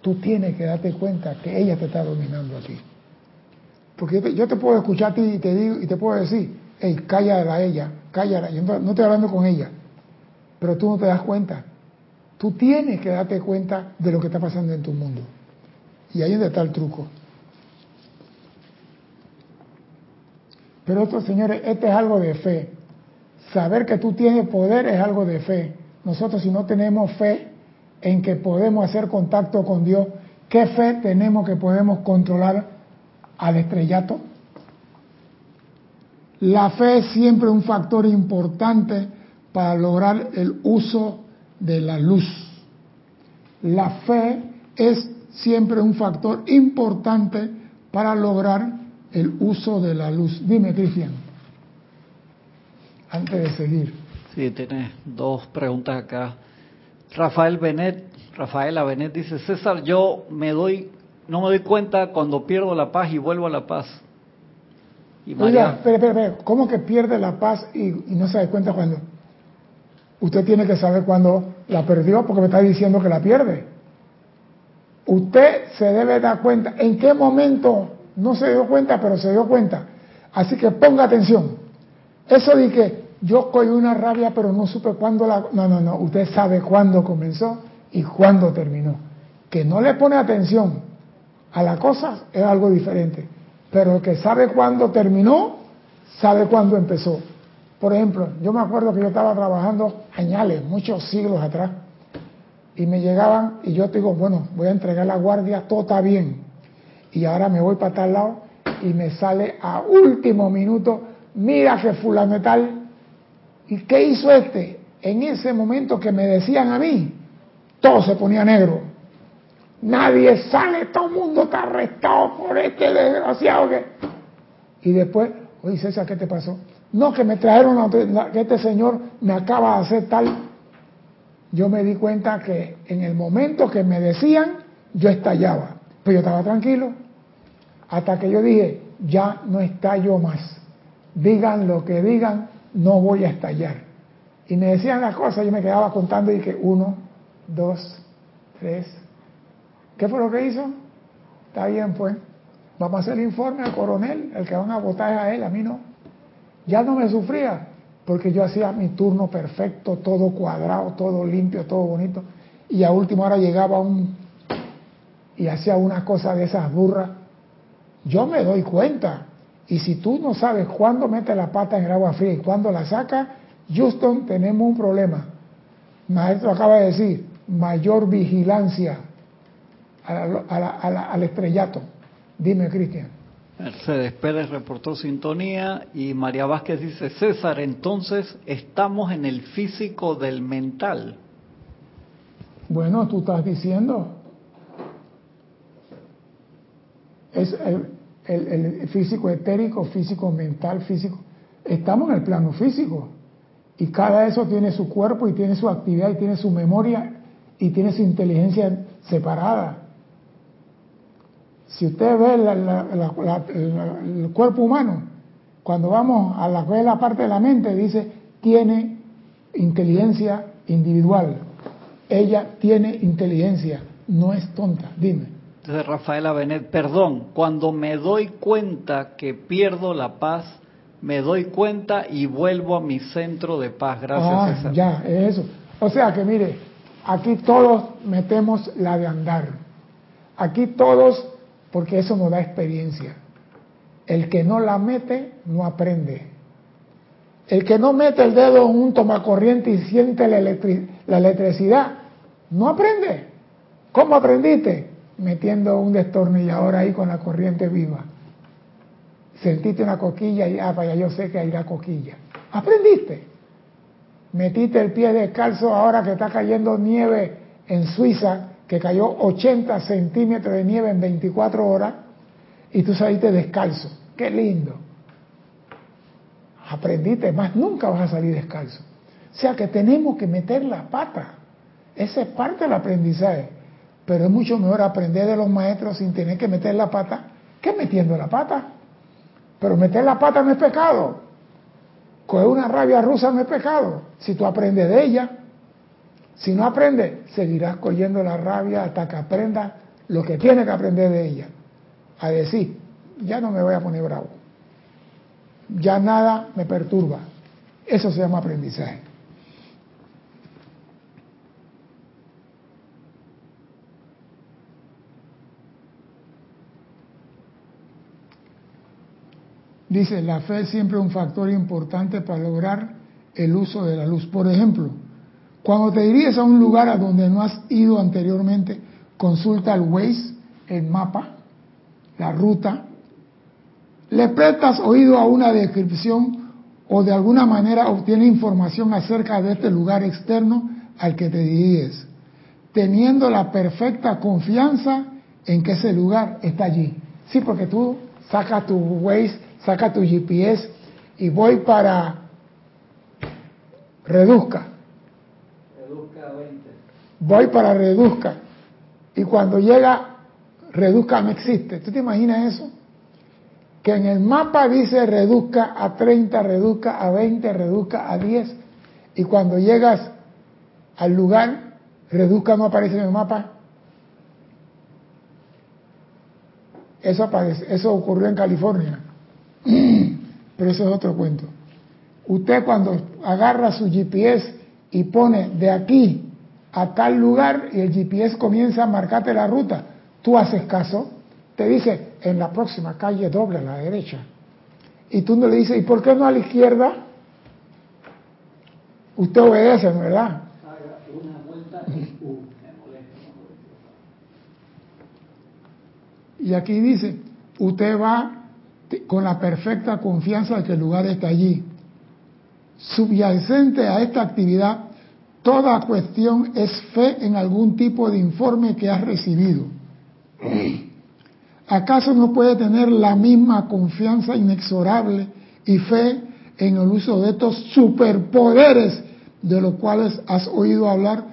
Tú tienes que darte cuenta que ella te está dominando a ti. Porque yo te, puedo escuchar a ti y te digo y te puedo decir, hey, cállala a ella, cállala. Yo no, estoy hablando con ella, pero tú no te das cuenta. Tú tienes que darte cuenta de lo que está pasando en tu mundo. Y ahí es donde está el truco. Pero esto, señores, este es algo de fe. Saber que tú tienes poder es algo de fe. Nosotros si no tenemos fe, en que podemos hacer contacto con Dios, ¿qué fe tenemos que podemos controlar al estrellato? La fe es siempre un factor importante para lograr el uso de la luz. La fe es siempre un factor importante para lograr el uso de la luz. Dime, Cristian, antes de seguir. Sí, tienes dos preguntas acá. Rafael Benet, Rafaela Benet dice, César, yo me doy, no me doy cuenta cuando pierdo la paz y vuelvo a la paz. Y María... espera, espera, espera, ¿cómo que pierde la paz y, no se da cuenta cuando? Usted tiene que saber cuándo la perdió porque me está diciendo que la pierde. Usted se debe dar cuenta en qué momento no se dio cuenta, pero se dio cuenta. Así que ponga atención. Eso de que yo cogí una rabia, pero no supe cuándo la... No, no, no, usted sabe cuándo comenzó y cuándo terminó. Que no le pone atención a la cosa es algo diferente, pero que sabe cuándo terminó, sabe cuándo empezó. Por ejemplo, yo me acuerdo que yo estaba trabajando añales, muchos siglos atrás, y me llegaban y yo digo, bueno, voy a entregar la guardia, todo está bien. Y ahora me voy para tal lado y me sale a último minuto, mira que fulano tal ¿Y qué hizo este? En ese momento que me decían a mí, todo se ponía negro. Nadie sale, todo el mundo está arrestado por este desgraciado que... Y después, oye César, ¿qué te pasó? No, que me trajeron, que este señor me acaba de hacer tal. Yo me di cuenta que en el momento que me decían, yo estallaba. Pero yo estaba tranquilo. Hasta que yo dije, ya no estallo más. Digan lo que digan, no voy a estallar. Y me decían las cosas, yo me quedaba contando y dije, uno, dos, tres. ¿Qué fue lo que hizo? Está bien, pues. Vamos a hacer el informe al coronel, el que van a votar es a él, a mí no. Ya no me sufría, porque yo hacía mi turno perfecto, todo cuadrado, todo limpio, todo bonito. Y a última hora llegaba un y hacía una cosa de esas burras. Yo me doy cuenta y si tú no sabes cuándo mete la pata en el agua fría y cuándo la saca, Houston, tenemos un problema. Maestro acaba de decir, mayor vigilancia al estrellato. Dime, Cristian. Mercedes Pérez reportó sintonía y María Vázquez dice, César, entonces estamos en el físico del mental. Bueno, tú estás diciendo. Es el, el, físico etérico, físico mental, físico. Estamos en el plano físico. Y cada eso tiene su cuerpo y tiene su actividad y tiene su memoria y tiene su inteligencia separada. Si usted ve el cuerpo humano, cuando vamos a la, la parte de la mente, dice, tiene inteligencia individual. Ella tiene inteligencia, no es tonta. Dime. Entonces Rafaela Benet, perdón, cuando me doy cuenta que pierdo la paz, me doy cuenta y vuelvo a mi centro de paz. Gracias, ah, César. Ya, es eso. O sea que mire, aquí todos metemos la de andar. Aquí todos, porque eso nos da experiencia. El que no la mete, no aprende. El que no mete el dedo en un tomacorriente y siente la, la electricidad, no aprende. ¿Cómo aprendiste? Metiendo un destornillador ahí con la corriente viva. Sentiste una coquilla y, ah, vaya, yo sé que hay la coquilla. Aprendiste. Metiste el pie descalzo ahora que está cayendo nieve en Suiza, que cayó 80 centímetros de nieve en 24 horas, y tú saliste descalzo. ¡Qué lindo! Aprendiste, más nunca vas a salir descalzo. O sea que tenemos que meter la pata. Esa es parte del aprendizaje. Pero es mucho mejor aprender de los maestros sin tener que meter la pata que metiendo la pata. Pero meter la pata no es pecado. Coger una rabia rusa no es pecado. Si tú aprendes de ella, si no aprendes, seguirás cogiendo la rabia hasta que aprendas lo que tienes que aprender de ella. A decir, ya no me voy a poner bravo. Ya nada me perturba. Eso se llama aprendizaje. Dice, la fe es siempre un factor importante para lograr el uso de la luz. Por ejemplo, cuando te diriges a un lugar a donde no has ido anteriormente, consulta el Waze, el mapa, la ruta, le prestas oído a una descripción o de alguna manera obtiene información acerca de este lugar externo al que te diriges, teniendo la perfecta confianza en que ese lugar está allí. Sí, porque tú sacas tu Waze saca tu GPS y voy para Reduzca. Reduzca 20. Voy para Reduzca. Y cuando llega, Reduzca no existe. ¿Tú te imaginas eso? Que en el mapa dice reduzca a 30, reduzca a 20, reduzca a 10. Y cuando llegas al lugar, reduzca no aparece en el mapa. Eso, aparece, eso ocurrió en California. Pero eso es otro cuento. Usted cuando agarra su GPS y pone de aquí a tal lugar y el GPS comienza a marcarte la ruta, tú haces caso, te dice en la próxima calle doble a la derecha. Y tú no le dices, ¿y por qué no a la izquierda? Usted obedece, ¿verdad? Y aquí dice, usted va con la perfecta confianza de que el lugar está allí. Subyacente a esta actividad, toda cuestión es fe en algún tipo de informe que has recibido. ¿Acaso no puede tener la misma confianza inexorable y fe en el uso de estos superpoderes de los cuales has oído hablar,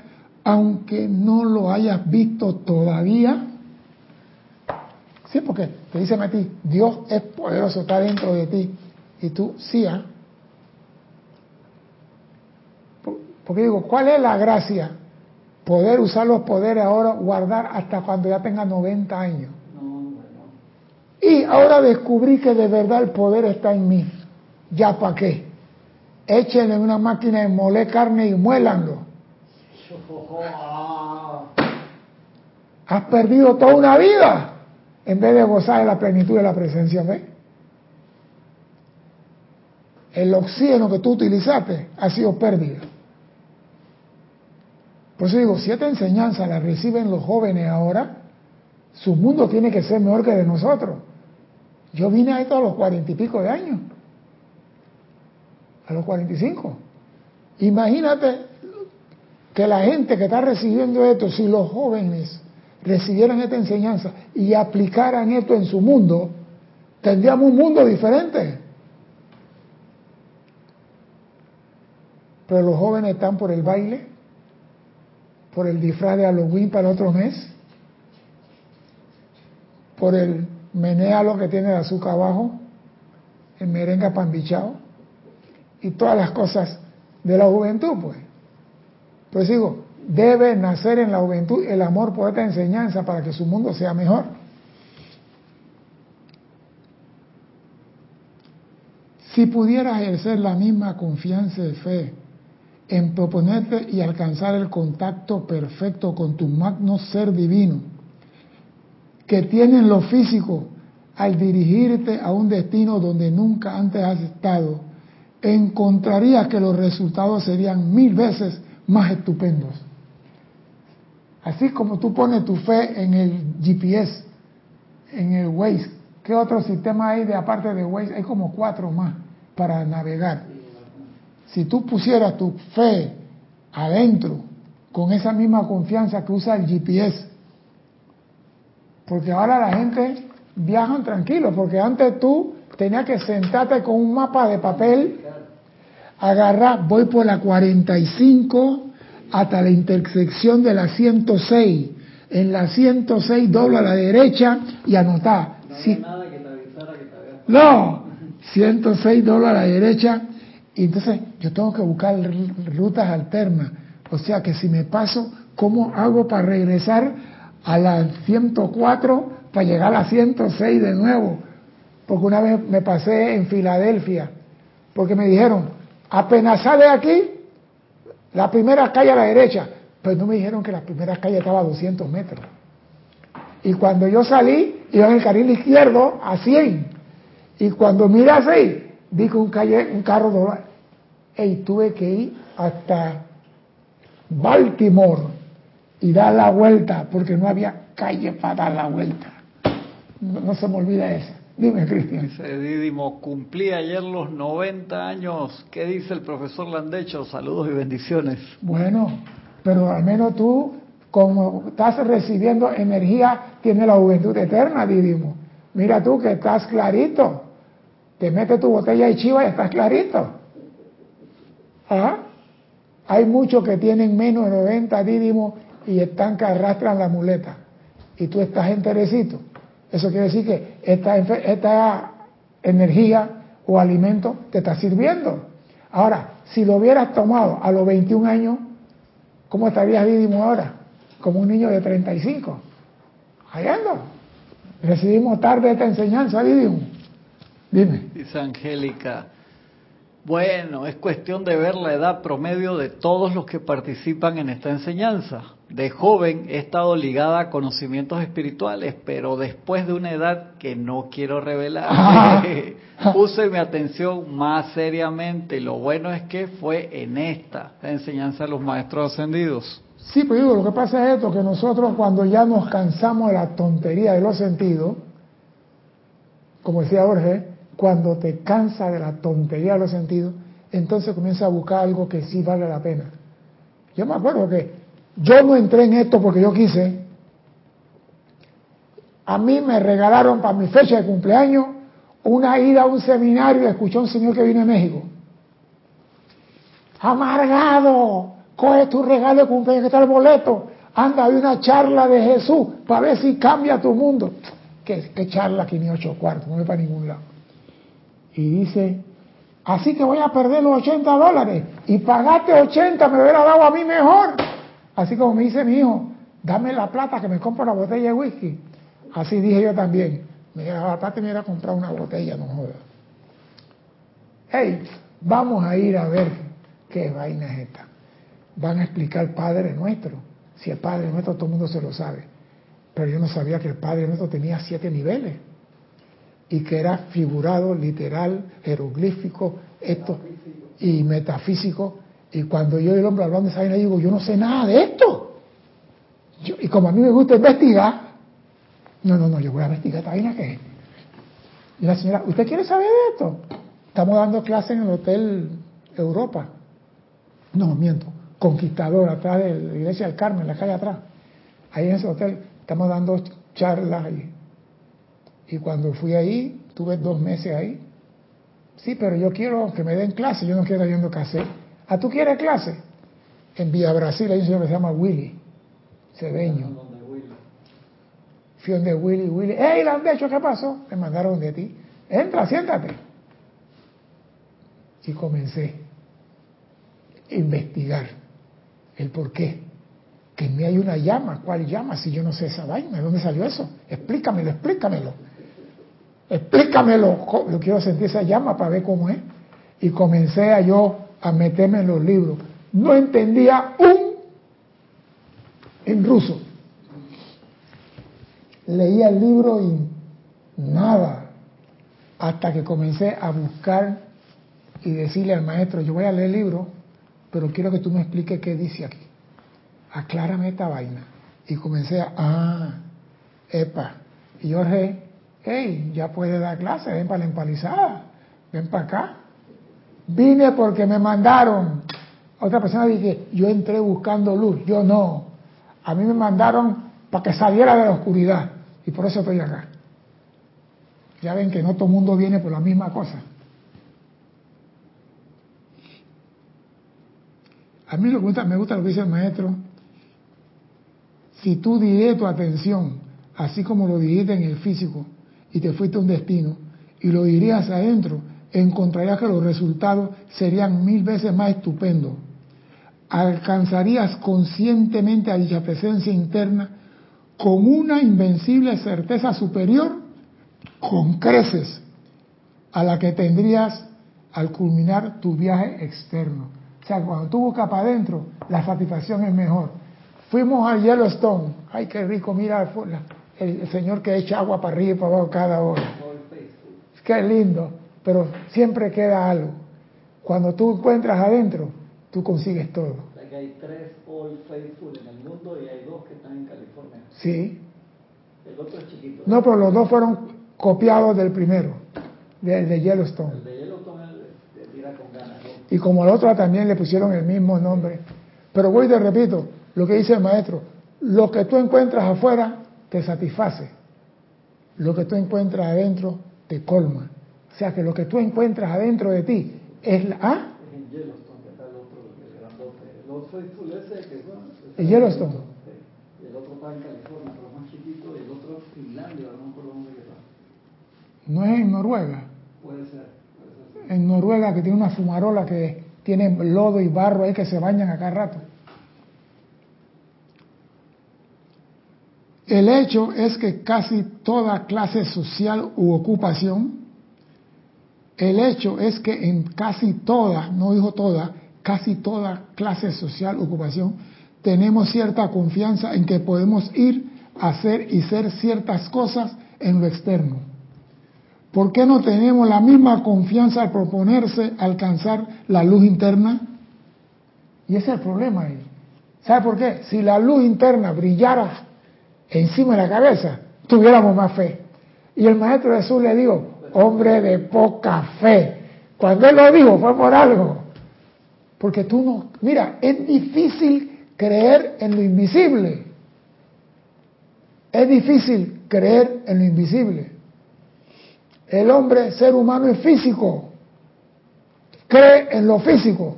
aunque no lo hayas visto todavía? Sí, porque te dice a ti, Dios es poderoso, está dentro de ti. Y tú, sí, ¿ah? Porque digo, ¿cuál es la gracia? Poder usar los poderes ahora, guardar hasta cuando ya tenga 90 años. Y ahora descubrí que de verdad el poder está en mí. ¿Ya para qué? Échenle una máquina de moler carne y muélanlo. Has perdido toda una vida en vez de gozar de la plenitud de la presencia, ¿ves? El oxígeno que tú utilizaste ha sido pérdida. Por eso digo, si esta enseñanza la reciben los jóvenes ahora, su mundo tiene que ser mejor que de nosotros. Yo vine a esto a los cuarenta y pico de años. A los cuarenta y cinco. Imagínate que la gente que está recibiendo esto, si los jóvenes recibieran esta enseñanza y aplicaran esto en su mundo, tendríamos un mundo diferente. Pero los jóvenes están por el baile, por el disfraz de Halloween para otro mes, por el menéalo que tiene de azúcar abajo, el merengue pambichao y todas las cosas de la juventud, pues. Pues digo, debe nacer en la juventud el amor por esta enseñanza para que su mundo sea mejor. Si pudieras ejercer la misma confianza y fe en proponerte y alcanzar el contacto perfecto con tu magno ser divino, que tiene en lo físico al dirigirte a un destino donde nunca antes has estado, encontraría que los resultados serían mil veces más estupendos. Así como tú pones tu fe en el GPS, en el Waze, ¿qué otro sistema hay de aparte de Waze? Hay como cuatro más para navegar. Si tú pusieras tu fe adentro, con esa misma confianza que usa el GPS, porque ahora la gente viaja tranquilo, porque antes tú tenías que sentarte con un mapa de papel, agarrar, voy por la 45 hasta la intersección de la 106. En la 106 dobla a la derecha y anotar. No, 106 dobla a la derecha y entonces yo tengo que buscar rutas alternas. O sea que si me paso, ¿cómo hago para regresar a la 104 para llegar a la 106 de nuevo? Porque una vez me pasé en Filadelfia, porque me dijeron, apenas sale aquí, la primera calle a la derecha, pero no me dijeron que la primera calle estaba a 200 metros. Y cuando yo salí, iba en el carril izquierdo a 100. Y cuando miré así, vi que un, calle, un carro. Y tuve que ir hasta Baltimore y dar la vuelta, porque no había calle para dar la vuelta. No, se me olvida eso. Dime, Cristian. Dice Didimo, cumplí ayer los 90 años. ¿Qué dice el profesor Landecho? Saludos y bendiciones. Bueno, pero al menos tú, como estás recibiendo energía, tienes la juventud eterna, Didimo. Mira tú que estás clarito. Te metes tu botella de chiva y estás clarito. ¿Ah? Hay muchos que tienen menos de 90 dídimos y están que arrastran la muleta. Y tú estás enterecito. Eso quiere decir que esta, energía o alimento te está sirviendo. Ahora, si lo hubieras tomado a los 21 años, ¿cómo estarías dídimo ahora? Como un niño de 35. Ahí ando. Recibimos tarde esta enseñanza, dídimo. Dime. Dice Angélica, bueno, es cuestión de ver la edad promedio de todos los que participan en esta enseñanza. De joven he estado ligada a conocimientos espirituales, pero después de una edad que no quiero revelar, puse mi atención más seriamente. Lo bueno es que fue en esta enseñanza de los maestros ascendidos. Sí, pero digo, lo que pasa es esto, que nosotros cuando ya nos cansamos de la tontería de los sentidos, como decía Jorge, cuando te cansa de la tontería de los sentidos, entonces comienza a buscar algo que sí vale la pena. Yo me acuerdo que yo no entré en esto porque yo quise. A mí me regalaron para mi fecha de cumpleaños una ida a un seminario y escuché a un señor que vino de México. Amargado, coge tu regalo de cumpleaños que está el boleto. Anda, hay una charla de Jesús para ver si cambia tu mundo. ¿Qué, qué charla aquí ni ocho cuartos? No voy para ningún lado y dice, así que voy a perder los 80 dólares y pagaste 80, me hubiera dado a mí mejor. Así como me dice mi hijo, dame la plata que me compro una botella de whisky. Así dije yo también, me hubiera la plata y me hubiera comprado una botella, no jodas. Hey, vamos a ir a ver qué vaina es esta. Van a explicar Padre Nuestro. Si el Padre Nuestro todo el mundo se lo sabe. Pero yo no sabía que el Padre Nuestro tenía siete niveles y que era figurado, literal, jeroglífico, esto y metafísico. Y cuando yo y el hombre hablando de esa vaina, digo, yo no sé nada de esto. y como a mí me gusta investigar, no, no, no, yo voy a investigar esta vaina que Y la señora, ¿usted quiere saber de esto? Estamos dando clases en el Hotel Europa. No, miento, Conquistador, atrás de la iglesia del Carmen, en la calle atrás. Ahí en ese hotel estamos dando charlas y y cuando fui ahí, tuve dos meses ahí. Sí, pero yo quiero que me den clase, yo no quiero yendo clase. ¿Ah, tú quieres clase? En Villa Brasil hay un señor que se llama Willy, Cedeño. Fui donde Willy, Willy. ¡Ey, hecho qué pasó! Me mandaron de ti. Entra, siéntate. Y comencé a investigar el por qué. Que en mí hay una llama. ¿Cuál llama? Si yo no sé esa vaina, ¿de dónde salió eso? Explícamelo, explícamelo explícamelo, yo quiero sentir esa llama para ver cómo es. Y comencé a yo a meterme en los libros. No entendía un en ruso. Leía el libro y nada, hasta que comencé a buscar y decirle al maestro, yo voy a leer el libro, pero quiero que tú me expliques qué dice aquí. Aclárame esta vaina. Y comencé a, ah, epa. Y yo re, hey, ya puede dar clase, ven para la empalizada, ven para acá. Vine porque me mandaron. Otra persona dije, yo entré buscando luz, yo no. A mí me mandaron para que saliera de la oscuridad. Y por eso estoy acá. Ya ven que no todo mundo viene por la misma cosa. A mí me gusta, me gusta lo que dice el maestro. Si tú diriges tu atención, así como lo dirigiste en el físico, y te fuiste a un destino, y lo dirías adentro, encontrarías que los resultados serían mil veces más estupendos. Alcanzarías conscientemente a dicha presencia interna con una invencible certeza superior, con creces, a la que tendrías al culminar tu viaje externo. O sea, cuando tú buscas para adentro, la satisfacción es mejor. Fuimos al Yellowstone. Ay, qué rico, mira el, señor que echa agua para arriba y para abajo cada hora. Qué lindo, pero siempre queda algo. Cuando tú encuentras adentro, tú consigues todo. hay tres All Faithful en el mundo y hay dos que están en California. Sí. El otro es chiquito. No, pero los dos fueron copiados del primero, del de Yellowstone. El de Yellowstone es tira con ganas. Y como al otro también le pusieron el mismo nombre. Pero voy te repito, lo que dice el maestro, lo que tú encuentras afuera te satisface, lo que tú encuentras adentro te colma. O sea que lo que tú encuentras adentro de ti es la... ¿Ah? En Yellowstone, el otro, ¿En está en California, pero más chiquito, y el otro es Finlandia, no me acuerdo dónde está. ¿No es en Noruega? Puede ser en Noruega que tiene una fumarola que tiene lodo y barro ahí que se bañan acá rato. El hecho es que casi toda clase social u ocupación, el hecho es que en casi toda, no dijo toda, casi toda clase social u ocupación, tenemos cierta confianza en que podemos ir a hacer y ser ciertas cosas en lo externo. ¿Por qué no tenemos la misma confianza al proponerse alcanzar la luz interna? Y ese es el problema. ¿Sabe por qué? Si la luz interna brillara encima de la cabeza, tuviéramos más fe. Y el maestro Jesús le dijo, hombre de poca fe. Cuando él lo dijo fue por algo. Porque tú no, mira, es difícil creer en lo invisible. Es difícil creer en lo invisible. El hombre, ser humano, es físico. Cree en lo físico.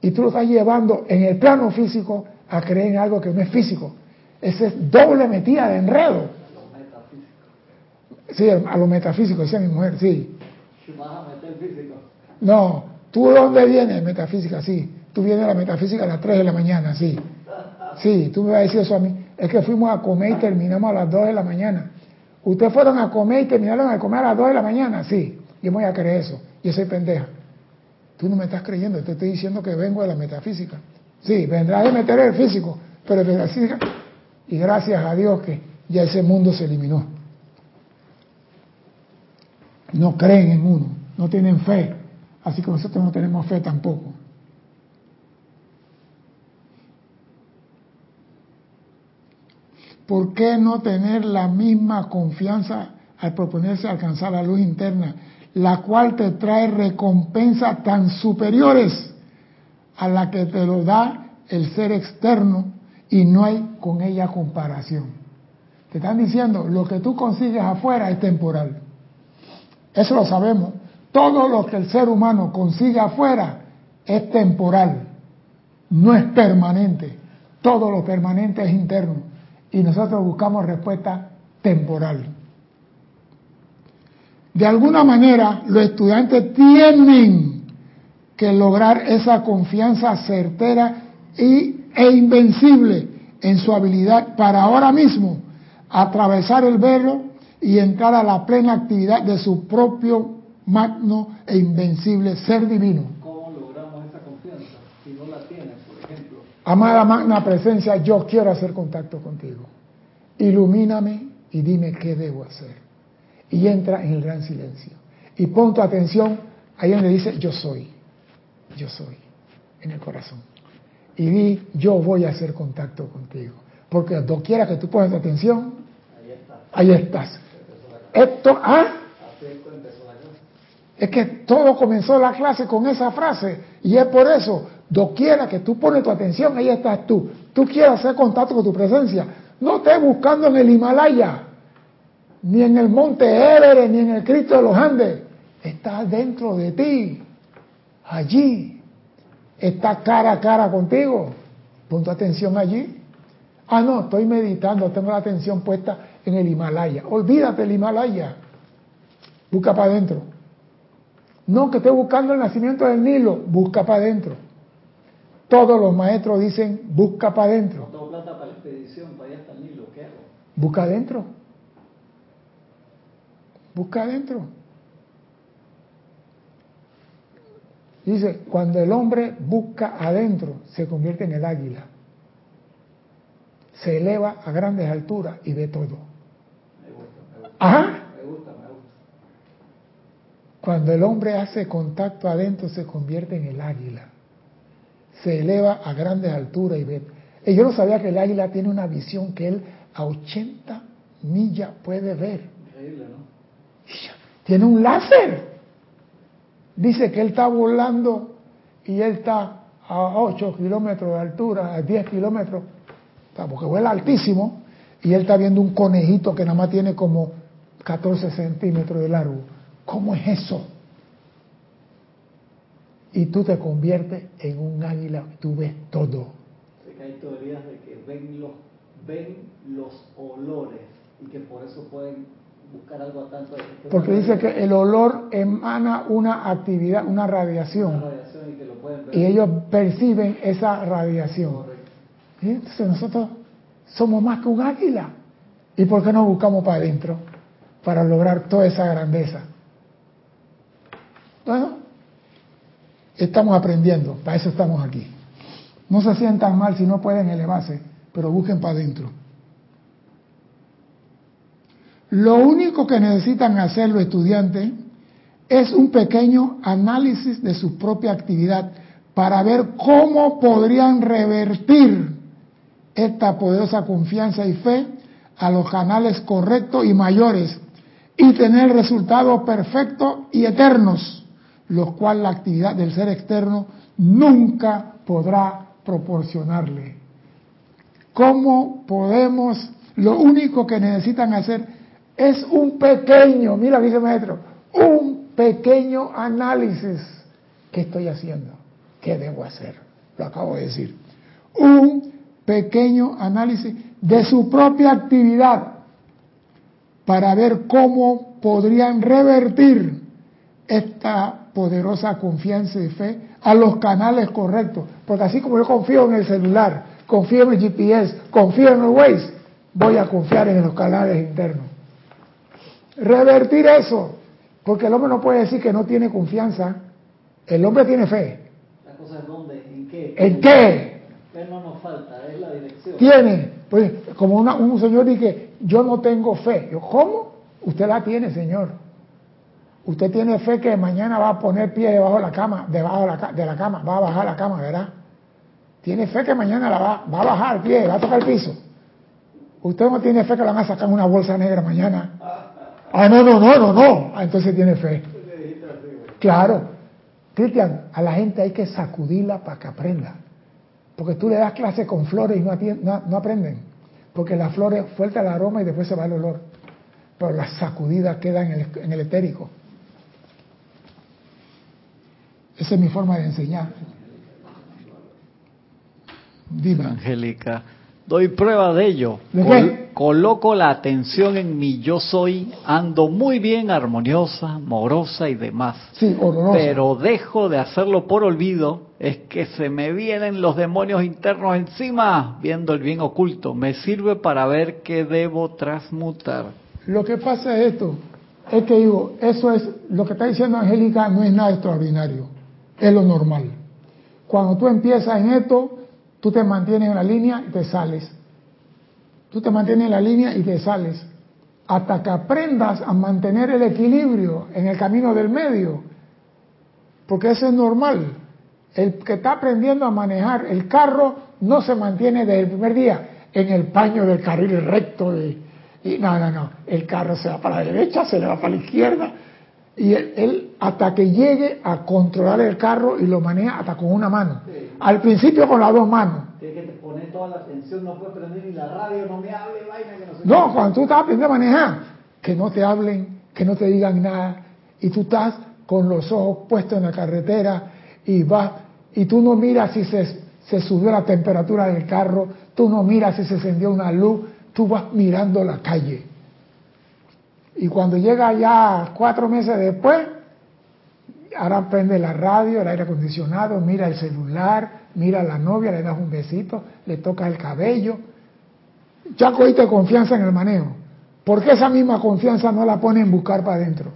Y tú lo estás llevando en el plano físico a creer en algo que no es físico. Esa es doble metida de enredo. Sí, a lo metafísico, decía mi mujer, sí. ¿Vas a? No, ¿tú de dónde vienes? Metafísica, sí. Tú vienes a la metafísica a las 3 de la mañana, sí. Sí, tú me vas a decir eso a mí. Es que fuimos a comer y terminamos a las 2 de la mañana. ¿Ustedes fueron a comer y terminaron de comer a las 2 de la mañana? Sí, yo voy a creer eso. Yo soy pendeja. Tú no me estás creyendo, te estoy diciendo que vengo de la metafísica. Sí, vendrás de meter el físico, pero de metafísica. Y gracias a Dios que ya ese mundo se eliminó. No creen en uno, no tienen fe. Así que nosotros no tenemos fe tampoco. ¿por qué no tener la misma confianza al proponerse alcanzar la luz interna, la cual te trae recompensas tan superiores a la que te lo da el ser externo y no hay con ella comparación? Te están diciendo, lo que tú consigues afuera es temporal. Eso lo sabemos. Todo lo que el ser humano consigue afuera es temporal, no es permanente. Todo lo permanente es interno y nosotros buscamos respuesta temporal. De alguna manera, los estudiantes tienen que lograr esa confianza certera y, e invencible en su habilidad para ahora mismo atravesar el velo y entrar a la plena actividad de su propio magno e invencible ser divino. ¿Cómo logramos esa confianza si no la tienes, por ejemplo? Amada magna presencia, yo quiero hacer contacto contigo. Ilumíname y dime qué debo hacer. Y entra en el gran silencio. Y pon tu atención ahí donde dice yo soy, yo soy, en el corazón. Y di, yo voy a hacer contacto contigo. Porque doquiera que tú pones atención, ahí estás. Esto, ¿ah? Es que todo comenzó la clase con esa frase. Y es por eso, doquiera que tú pones tu atención, ahí estás tú. Tú quieres hacer contacto con tu presencia. No estés buscando en el Himalaya, ni en el monte Everest, ni en el Cristo de los Andes. Está dentro de ti, allí. Está cara a cara contigo. Pon tu atención allí. Ah, no, estoy meditando, tengo la atención puesta en el Himalaya. Olvídate el Himalaya. Busca para adentro. No, que esté buscando el nacimiento del Nilo. Busca para adentro. Todos los maestros dicen, busca para adentro. No plata para la expedición, para allá hasta el Nilo, ¿qué hago? Busca adentro. Busca adentro. Dice, cuando el hombre busca adentro, se convierte en el águila. Se eleva a grandes alturas y ve todo. Me gusta, me gusta. Ajá. Me gusta, me gusta. Cuando el hombre hace contacto adentro, se convierte en el águila. Se eleva a grandes alturas y ve. Y yo no sabía que el águila tiene una visión que él a 80 millas puede ver. Increíble, ¿no? Tiene un láser. Dice que él está volando y él está a 8 kilómetros de altura, a 10 kilómetros, porque vuela altísimo, y él está viendo un conejito que nada más tiene como 14 centímetros de largo. ¿Cómo es eso? Y tú te conviertes en un águila, tú ves todo. Sé que hay teorías de que ven los, ven los olores y que por eso pueden buscar algo a tanto. Porque dice que el olor emana una actividad, una radiación. Una radiación y que lo pueden ver. Y ellos perciben esa radiación. ¿Y Entonces nosotros somos más que un águila. ¿Y por qué no buscamos para adentro? Para lograr toda esa grandeza. Bueno, estamos aprendiendo, para eso estamos aquí. No se sientan mal si no pueden elevarse, pero busquen para adentro. Lo único que necesitan hacer los estudiantes es un pequeño análisis de su propia actividad para ver cómo podrían revertir esta poderosa confianza y fe a los canales correctos y mayores y tener resultados perfectos y eternos, los cuales la actividad del ser externo nunca podrá proporcionarle. ¿Cómo podemos? Lo único que necesitan hacer es un pequeño, mira, dice maestro, un pequeño análisis. ¿Qué estoy haciendo? ¿Qué debo hacer? Lo acabo de decir. Un pequeño análisis de su propia actividad para ver cómo podrían revertir esta poderosa confianza y fe a los canales correctos. Porque así como yo confío en el celular, confío en el GPS, confío en el Waze, voy a confiar en los canales internos. Revertir eso, porque el hombre no puede decir que no tiene confianza, el hombre tiene fe. La cosa es dónde, en qué. ¿En qué? Fe no nos falta, es la dirección. Tiene. Pues como una- un señor dice, yo no tengo fe. Yo, ¿cómo? Usted la tiene, señor. Usted tiene fe que mañana va a poner pie debajo de la cama, debajo de la, de la cama, va a bajar la cama, ¿verdad? Tiene fe que mañana la va, va a bajar el pie, va a tocar el piso. Usted no tiene fe que la van a sacar en una bolsa negra mañana. Ah, no, no, no, no, no. Ah, entonces tiene fe. Claro. Cristian, a la gente hay que sacudirla para que aprenda. Porque tú le das clase con flores y no, aprenden. Porque las flores suelta el aroma y después se va el olor. Pero las sacudidas quedan en el, en etérico. Esa es mi forma de enseñar. Dime. Angélica, doy prueba de ello. Coloco la atención en mi yo soy, ando muy bien, armoniosa, amorosa y demás. Sí. Pero dejo de hacerlo por olvido, es que se me vienen los demonios internos encima, viendo el bien oculto. Me sirve para ver qué debo transmutar. Lo que pasa es esto, es que digo, eso es, lo que está diciendo Angélica no es nada extraordinario, es lo normal. Cuando tú empiezas en esto, tú te mantienes en la línea y te sales. Tú te mantienes en la línea y te sales. Hasta que aprendas a mantener el equilibrio en el camino del medio. porque eso es normal. El que está aprendiendo a manejar el carro no se mantiene desde el primer día en el paño del carril recto. De, y no, no, no. El carro se va para la derecha, se le va para la izquierda. Y él, hasta que llegue a controlar el carro y lo maneja hasta con una mano. Al principio con las dos manos. Tiene que poner toda la atención, no puede prender ni la radio, no me hable, vaina que no. No, cuando tú estás aprendiendo a manejar, que no te hablen, que no te digan nada, y tú estás con los ojos puestos en la carretera y vas, y tú no miras si se, se subió la temperatura del carro, tú no miras si se encendió una luz, tú vas mirando la calle. Y cuando llega ya cuatro meses después, ahora prende la radio, el aire acondicionado, mira el celular, mira a la novia, le das un besito, le toca el cabello. Ya cogiste confianza en el manejo. ¿Por qué esa misma confianza no la pone en buscar para adentro?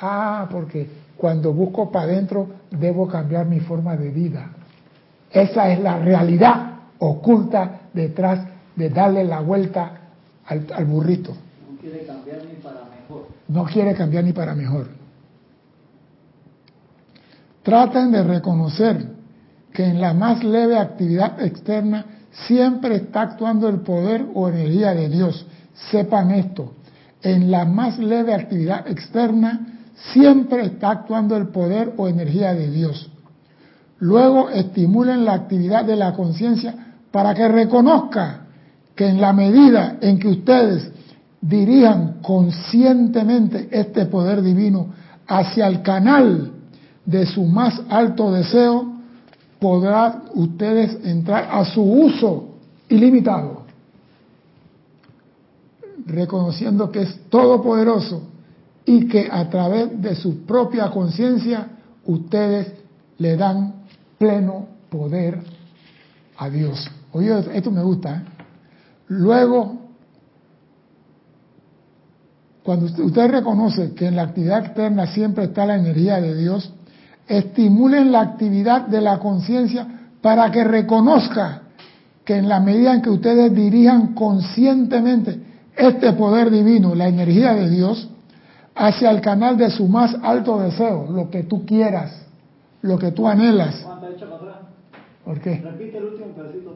Ah, porque cuando busco para adentro debo cambiar mi forma de vida. Esa es la realidad oculta detrás de darle la vuelta al burrito. No quiere cambiar ni para mejor. No quiere cambiar ni para mejor. Traten de reconocer que en la más leve actividad externa siempre está actuando el poder o energía de Dios. Sepan esto, en la más leve actividad externa siempre está actuando el poder o energía de Dios. Luego estimulen la actividad de la conciencia para que reconozca que en la medida en que ustedes dirijan conscientemente este poder divino hacia el canal de su más alto deseo, podrán ustedes entrar a su uso ilimitado, reconociendo que es todopoderoso y que a través de su propia conciencia ustedes le dan pleno poder a Dios. Oye, esto me gusta. ¿eh? Luego, cuando usted, usted reconoce que en la actividad externa siempre está la energía de Dios, estimulen la actividad de la conciencia para que reconozca que en la medida en que ustedes dirijan conscientemente este poder divino, la energía de Dios, hacia el canal de su más alto deseo, lo que tú quieras, lo que tú anhelas. ¿Cuánto echa para atrás? ¿Por qué? Repite el último pedacito.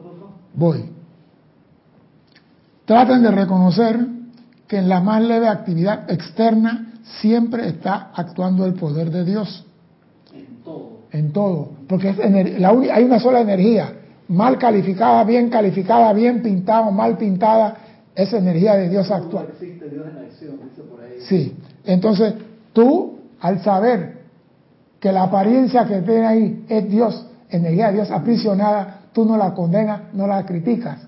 Voy. Traten de reconocer que en la más leve actividad externa siempre está actuando el poder de Dios. En todo. En todo. Porque es ener- la hay una sola energía. Mal calificada, bien calificada, bien pintada o mal pintada. Es energía de Dios actual. existe Dios en acción, dice por ahí. Sí. Entonces, tú, al saber que la apariencia que tiene ahí es Dios, energía de Dios aprisionada, tú no la condenas, no la criticas.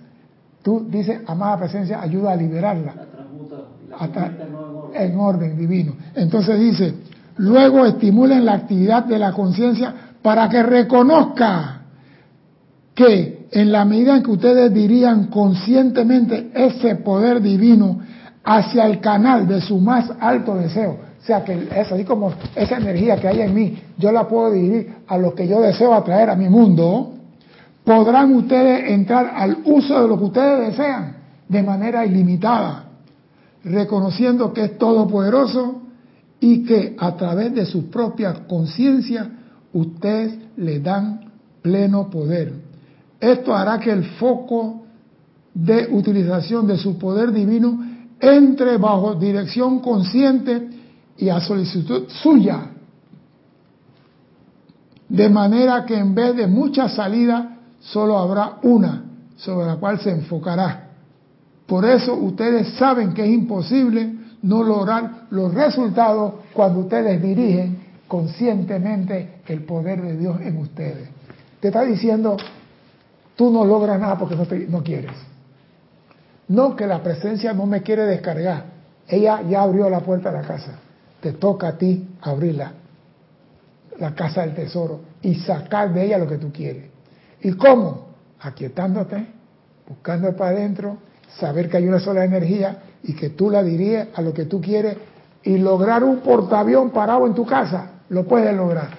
Tú dices, amada presencia, ayuda a liberarla La transmuta y la en orden divino. Entonces dice, luego estimulen la actividad de la conciencia para que reconozca que en la medida en que ustedes dirían conscientemente ese poder divino hacia el canal de su más alto deseo, o sea que es así como esa energía que hay en mí, yo la puedo dirigir a lo que yo deseo atraer a mi mundo, podrán ustedes entrar al uso de lo que ustedes desean de manera ilimitada reconociendo que es todopoderoso y que a través de su propia conciencia ustedes le dan pleno poder. Esto hará que el foco de utilización de su poder divino entre bajo dirección consciente y a solicitud suya, de manera que en vez de muchas salidas solo habrá una sobre la cual se enfocará. Por eso ustedes saben que es imposible no lograr los resultados cuando ustedes dirigen conscientemente el poder de Dios en ustedes. Te está diciendo, tú no logras nada porque no, quieres. No que la presencia no me quiere descargar. Ella ya abrió la puerta de la casa. Te toca a ti abrirla, la casa del tesoro, y sacar de ella lo que tú quieres. ¿Y cómo? Aquietándote, buscando para adentro, saber que hay una sola energía y que tú la diriges a lo que tú quieres y lograr un portaavión parado en tu casa. Lo puedes lograr.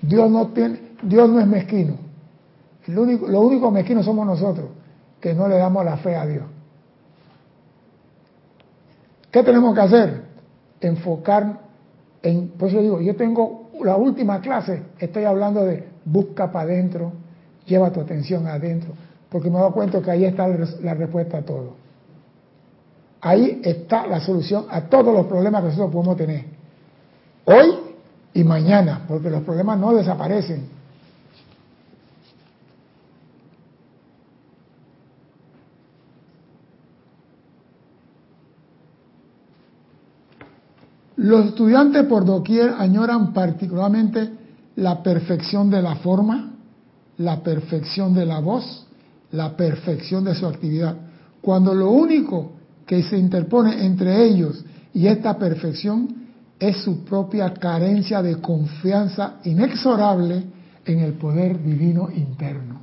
Dios no, tiene, Dios no es mezquino. El único, lo único mezquino somos nosotros, que no le damos la fe a Dios. ¿Qué tenemos que hacer? Enfocar en, por eso digo, yo tengo la última clase estoy hablando de busca para adentro, lleva tu atención adentro, porque me doy cuenta que ahí está la respuesta a todo. Ahí está la solución a todos los problemas que nosotros podemos tener. Hoy y mañana, porque los problemas no desaparecen. Los estudiantes por doquier añoran particularmente la perfección de la forma, la perfección de la voz, la perfección de su actividad, cuando lo único que se interpone entre ellos y esta perfección es su propia carencia de confianza inexorable en el poder divino interno.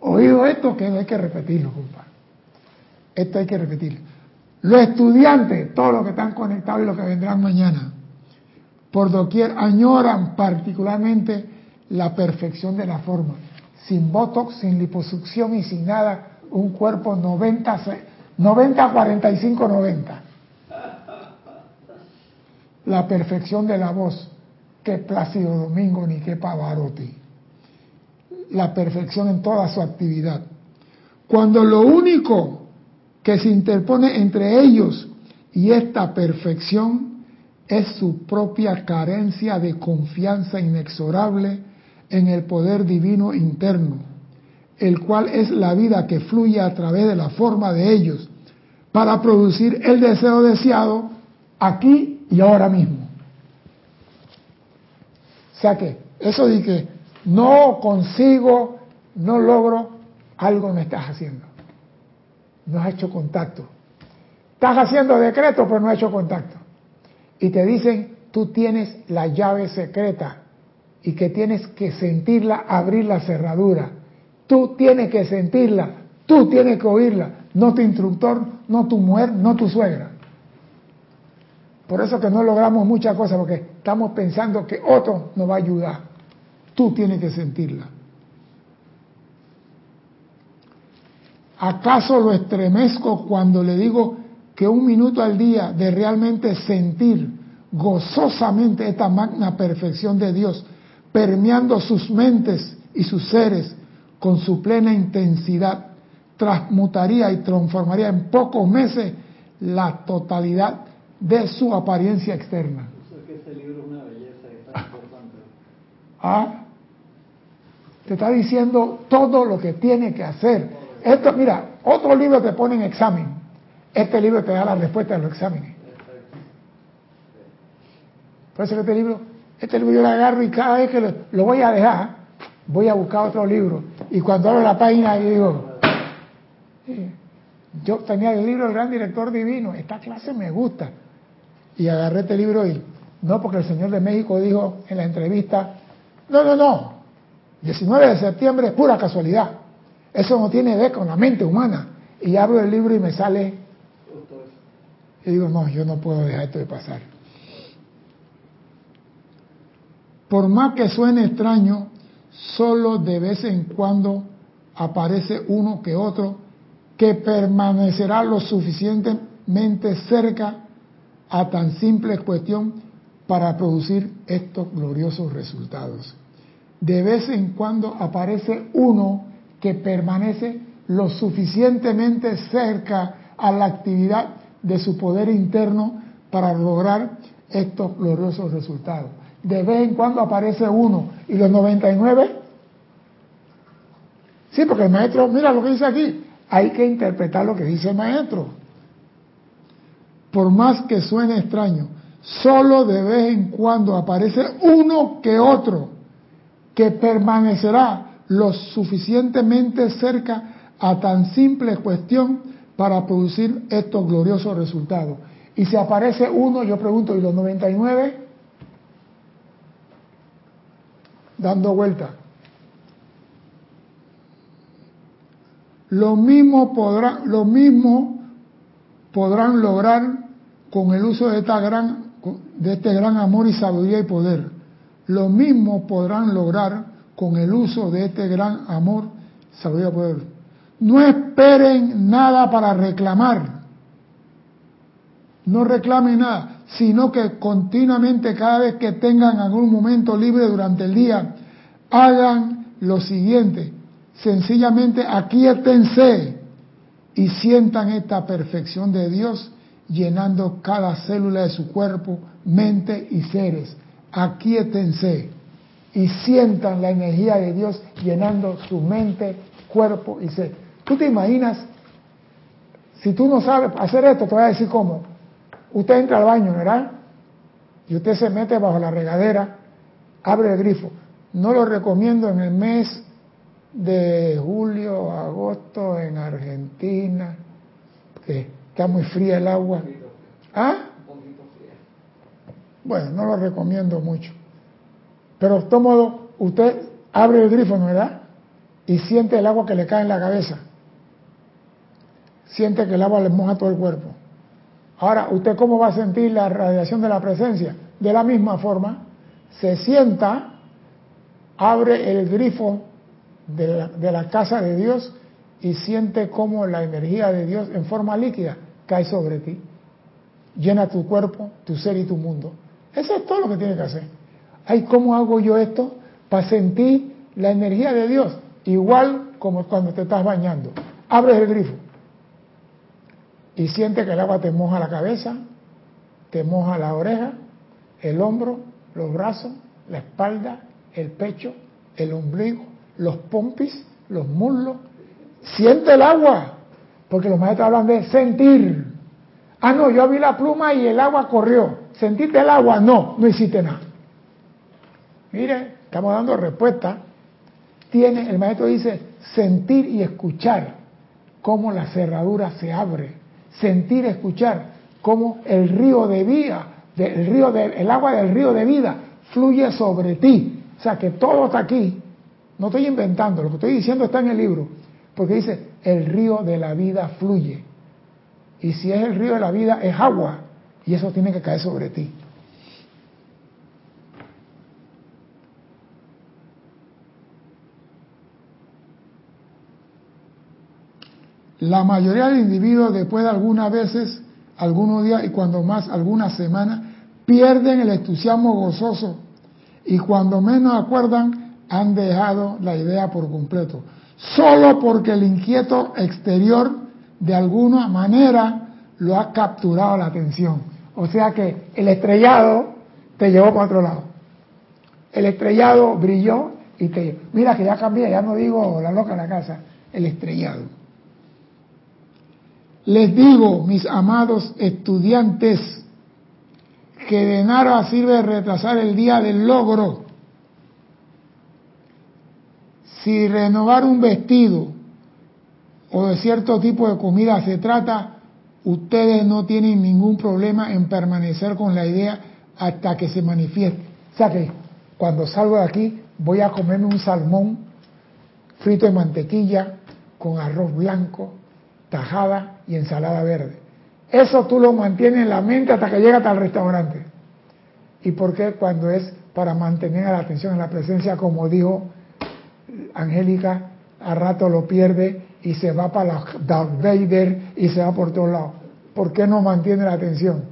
Oído esto que hay que repetirlo, compadre. Esto hay que repetirlo. Los estudiantes, todos los que están conectados y los que vendrán mañana, por doquier añoran particularmente la perfección de la forma. Sin botox, sin liposucción y sin nada, un cuerpo 90, 90 45, 90 la perfección de la voz, que Plácido Domingo ni que Pavarotti. La perfección en toda su actividad. Cuando lo único que se interpone entre ellos y esta perfección es su propia carencia de confianza inexorable en el poder divino interno, el cual es la vida que fluye a través de la forma de ellos para producir el deseo deseado aquí y ahora mismo. O sea que eso de que no consigo, no logro, algo me estás haciendo. No has hecho contacto. Estás haciendo decreto, pero no has hecho contacto. Y te dicen, tú tienes la llave secreta y que tienes que sentirla abrir la cerradura. Tú tienes que sentirla, tú tienes que oírla, no tu instructor, no tu mujer, no tu suegra. Por eso que no logramos muchas cosas, porque estamos pensando que otro nos va a ayudar. Tú tienes que sentirla. ¿Acaso lo estremezco cuando le digo que un minuto al día de realmente sentir gozosamente esta magna perfección de Dios, permeando sus mentes y sus seres con su plena intensidad, transmutaría y transformaría en pocos meses la totalidad de su apariencia externa. este libro es una belleza, importante. Ah, te está diciendo todo lo que tiene que hacer. Esto, mira, otro libro te pone en examen. Este libro te da la respuesta a los exámenes. Por eso este libro, este libro yo lo agarro y cada vez que lo, voy a dejar, voy a buscar otro libro. Y cuando abro la página, yo digo, yo tenía el libro del gran director divino, esta clase me gusta y agarré este libro y no porque el señor de México dijo en la entrevista, no, no, no, 19 de septiembre es pura casualidad, eso no tiene que ver con la mente humana. Y abro el libro y me sale, y digo, no, yo no puedo dejar esto de pasar. Por más que suene extraño, solo de vez en cuando aparece uno que otro que permanecerá lo suficientemente cerca a tan simple cuestión para producir estos gloriosos resultados. De vez en cuando aparece uno que permanece lo suficientemente cerca a la actividad de su poder interno para lograr estos gloriosos resultados. De vez en cuando aparece uno y los 99 Sí, porque el maestro, mira lo que dice aquí, hay que interpretar lo que dice el maestro por más que suene extraño, solo de vez en cuando aparece uno que otro que permanecerá lo suficientemente cerca a tan simple cuestión para producir estos gloriosos resultados. Y si aparece uno, yo pregunto, ¿y los 99? Dando vuelta. Lo mismo podrá, lo mismo podrán lograr con el uso de, esta gran, de este gran amor y sabiduría y poder. Lo mismo podrán lograr con el uso de este gran amor, sabiduría y poder. No esperen nada para reclamar. No reclamen nada. Sino que continuamente cada vez que tengan algún momento libre durante el día, hagan lo siguiente, sencillamente aquíétense y sientan esta perfección de Dios llenando cada célula de su cuerpo, mente y seres. Aquíétense y sientan la energía de Dios llenando su mente, cuerpo y ser. ¿Tú te imaginas? Si tú no sabes hacer esto, te voy a decir cómo. Usted entra al baño, ¿verdad? Y usted se mete bajo la regadera, abre el grifo. No lo recomiendo en el mes de julio, agosto en Argentina, que está muy fría el agua. ¿Ah? Bueno, no lo recomiendo mucho. Pero de todo modo, usted abre el grifo, ¿verdad? Y siente el agua que le cae en la cabeza. Siente que el agua le moja todo el cuerpo. Ahora, ¿usted cómo va a sentir la radiación de la presencia? De la misma forma, se sienta, abre el grifo de la, casa de Dios y siente cómo la energía de Dios en forma líquida cae sobre ti. Llena tu cuerpo, tu ser y tu mundo. Eso es todo lo que tiene que hacer. Ay, ¿cómo hago yo esto? Para sentir la energía de Dios, igual como cuando te estás bañando. Abres el grifo y siente que el agua te moja la cabeza, te moja la oreja, el hombro, los brazos, la espalda, el pecho, el ombligo, los pompis, los muslos. Siente el agua, porque los maestros hablan de sentir. Ah, no, yo vi la pluma y el agua corrió. ¿Sentiste el agua? No, no hiciste nada. Mire, estamos dando respuesta. Tiene, el maestro dice, sentir y escuchar cómo la cerradura se abre. Sentir, escuchar cómo el río de vida, el, río de, el agua del río de vida fluye sobre ti. O sea que todo está aquí. No estoy inventando, lo que estoy diciendo está en el libro. Porque dice, el río de la vida fluye. Y si es el río de la vida, es agua. Y eso tiene que caer sobre ti. La mayoría de individuos después de algunas veces, algunos días y cuando más algunas semanas, pierden el entusiasmo gozoso y cuando menos acuerdan han dejado la idea por completo. Solo porque el inquieto exterior de alguna manera lo ha capturado la atención. O sea que el estrellado te llevó para otro lado. El estrellado brilló y te... Mira que ya cambié, ya no digo la loca en la casa, el estrellado. Les digo, mis amados estudiantes, que de nada sirve retrasar el día del logro. Si renovar un vestido o de cierto tipo de comida se trata, ustedes no tienen ningún problema en permanecer con la idea hasta que se manifieste. O sea que cuando salgo de aquí voy a comerme un salmón frito de mantequilla con arroz blanco, tajada y ensalada verde. Eso tú lo mantienes en la mente hasta que llegas al restaurante. ¿Y por qué? Cuando es para mantener la atención en la presencia, como dijo Angélica, a rato lo pierde y se va para la Darth Vader y se va por todos lados. ¿Por qué no mantiene la atención?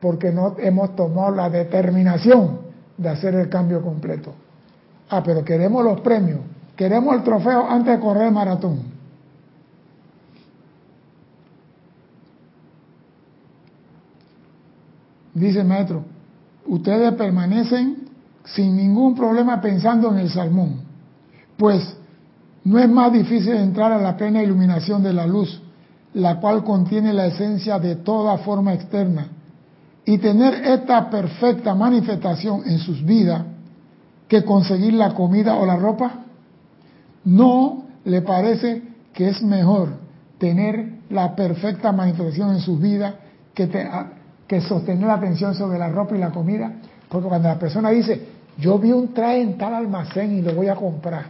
Porque no hemos tomado la determinación de hacer el cambio completo. Ah, pero queremos los premios, queremos el trofeo antes de correr el maratón. Dice el maestro, ustedes permanecen sin ningún problema pensando en el salmón, pues no es más difícil entrar a la plena iluminación de la luz, la cual contiene la esencia de toda forma externa, y tener esta perfecta manifestación en sus vidas que conseguir la comida o la ropa? ¿No le parece que es mejor tener la perfecta manifestación en sus vidas que, te, que sostener la atención sobre la ropa y la comida, porque cuando la persona dice, yo vi un traje en tal almacén y lo voy a comprar,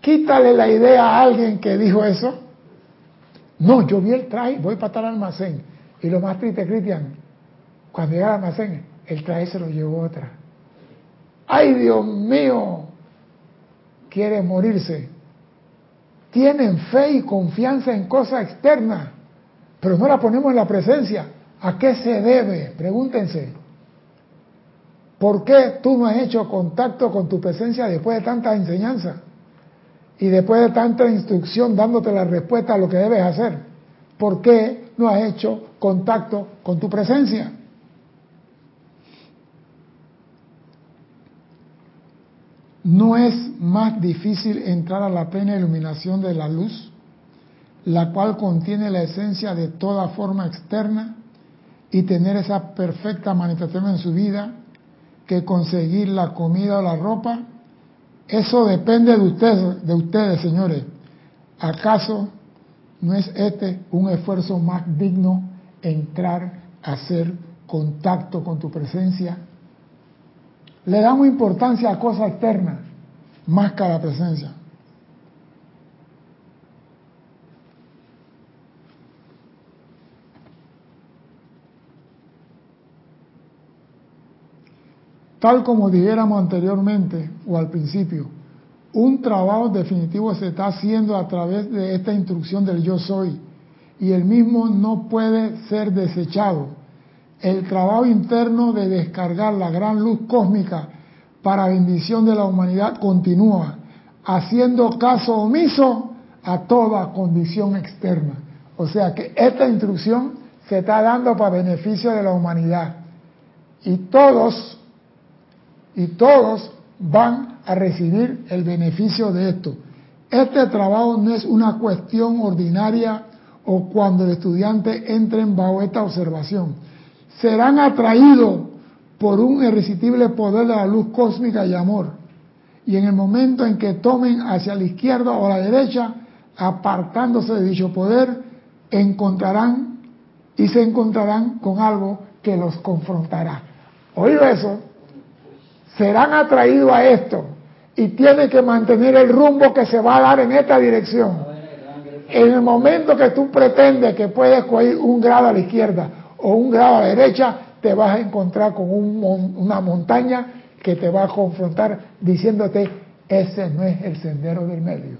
quítale la idea a alguien que dijo eso. No, yo vi el traje, voy para tal almacén. Y lo más triste, Cristian, cuando llega al almacén, el traje se lo llevó otra. ¡Ay, Dios mío! Quiere morirse. Tienen fe y confianza en cosas externas, pero no la ponemos en la presencia ¿A qué se debe? Pregúntense. ¿Por qué tú no has hecho contacto con tu presencia después de tanta enseñanza? Y después de tanta instrucción dándote la respuesta a lo que debes hacer. ¿Por qué no has hecho contacto con tu presencia? ¿No es más difícil entrar a la plena iluminación de la luz, la cual contiene la esencia de toda forma externa, y tener esa perfecta manifestación en su vida que conseguir la comida o la ropa? Eso depende de ustedes, de ustedes, señores. ¿Acaso no es este un esfuerzo más digno entrar a hacer contacto con tu presencia le damos importancia a cosas externas más que a la presencia. Tal como dijéramos anteriormente o al principio, un trabajo definitivo se está haciendo a través de esta instrucción del yo soy y el mismo no puede ser desechado el trabajo interno de descargar la gran luz cósmica para bendición de la humanidad continúa, haciendo caso omiso a toda condición externa. O sea que esta instrucción se está dando para beneficio de la humanidad. Y todos, y todos van a recibir el beneficio de esto. Este trabajo no es una cuestión ordinaria o cuando el estudiante entre en bajo esta observación serán atraídos por un irresistible poder de la luz cósmica y amor. Y en el momento en que tomen hacia la izquierda o la derecha, apartándose de dicho poder, encontrarán y se encontrarán con algo que los confrontará. Oído eso, serán atraídos a esto y tienen que mantener el rumbo que se va a dar en esta dirección. En el momento que tú pretendes que puedes coger un grado a la izquierda o un grado a la derecha, te vas a encontrar con una montaña que te va a confrontar diciéndote, ese no es el sendero del medio.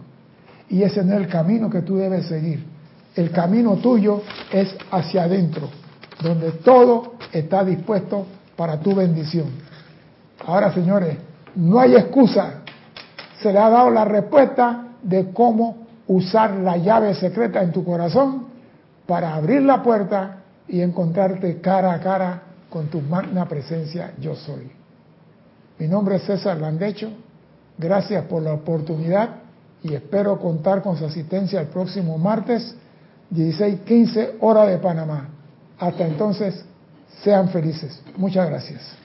Y ese no es el camino que tú debes seguir. El camino tuyo es hacia adentro, donde todo está dispuesto para tu bendición. Ahora, señores, no hay excusa. Se le ha dado la respuesta de cómo usar la llave secreta en tu corazón para abrir la puerta y encontrarte cara a cara con tu magna presencia yo soy. Mi nombre es César Landecho, gracias por la oportunidad y espero contar con su asistencia el próximo martes 16:15 hora de Panamá. Hasta entonces, sean felices. Muchas gracias.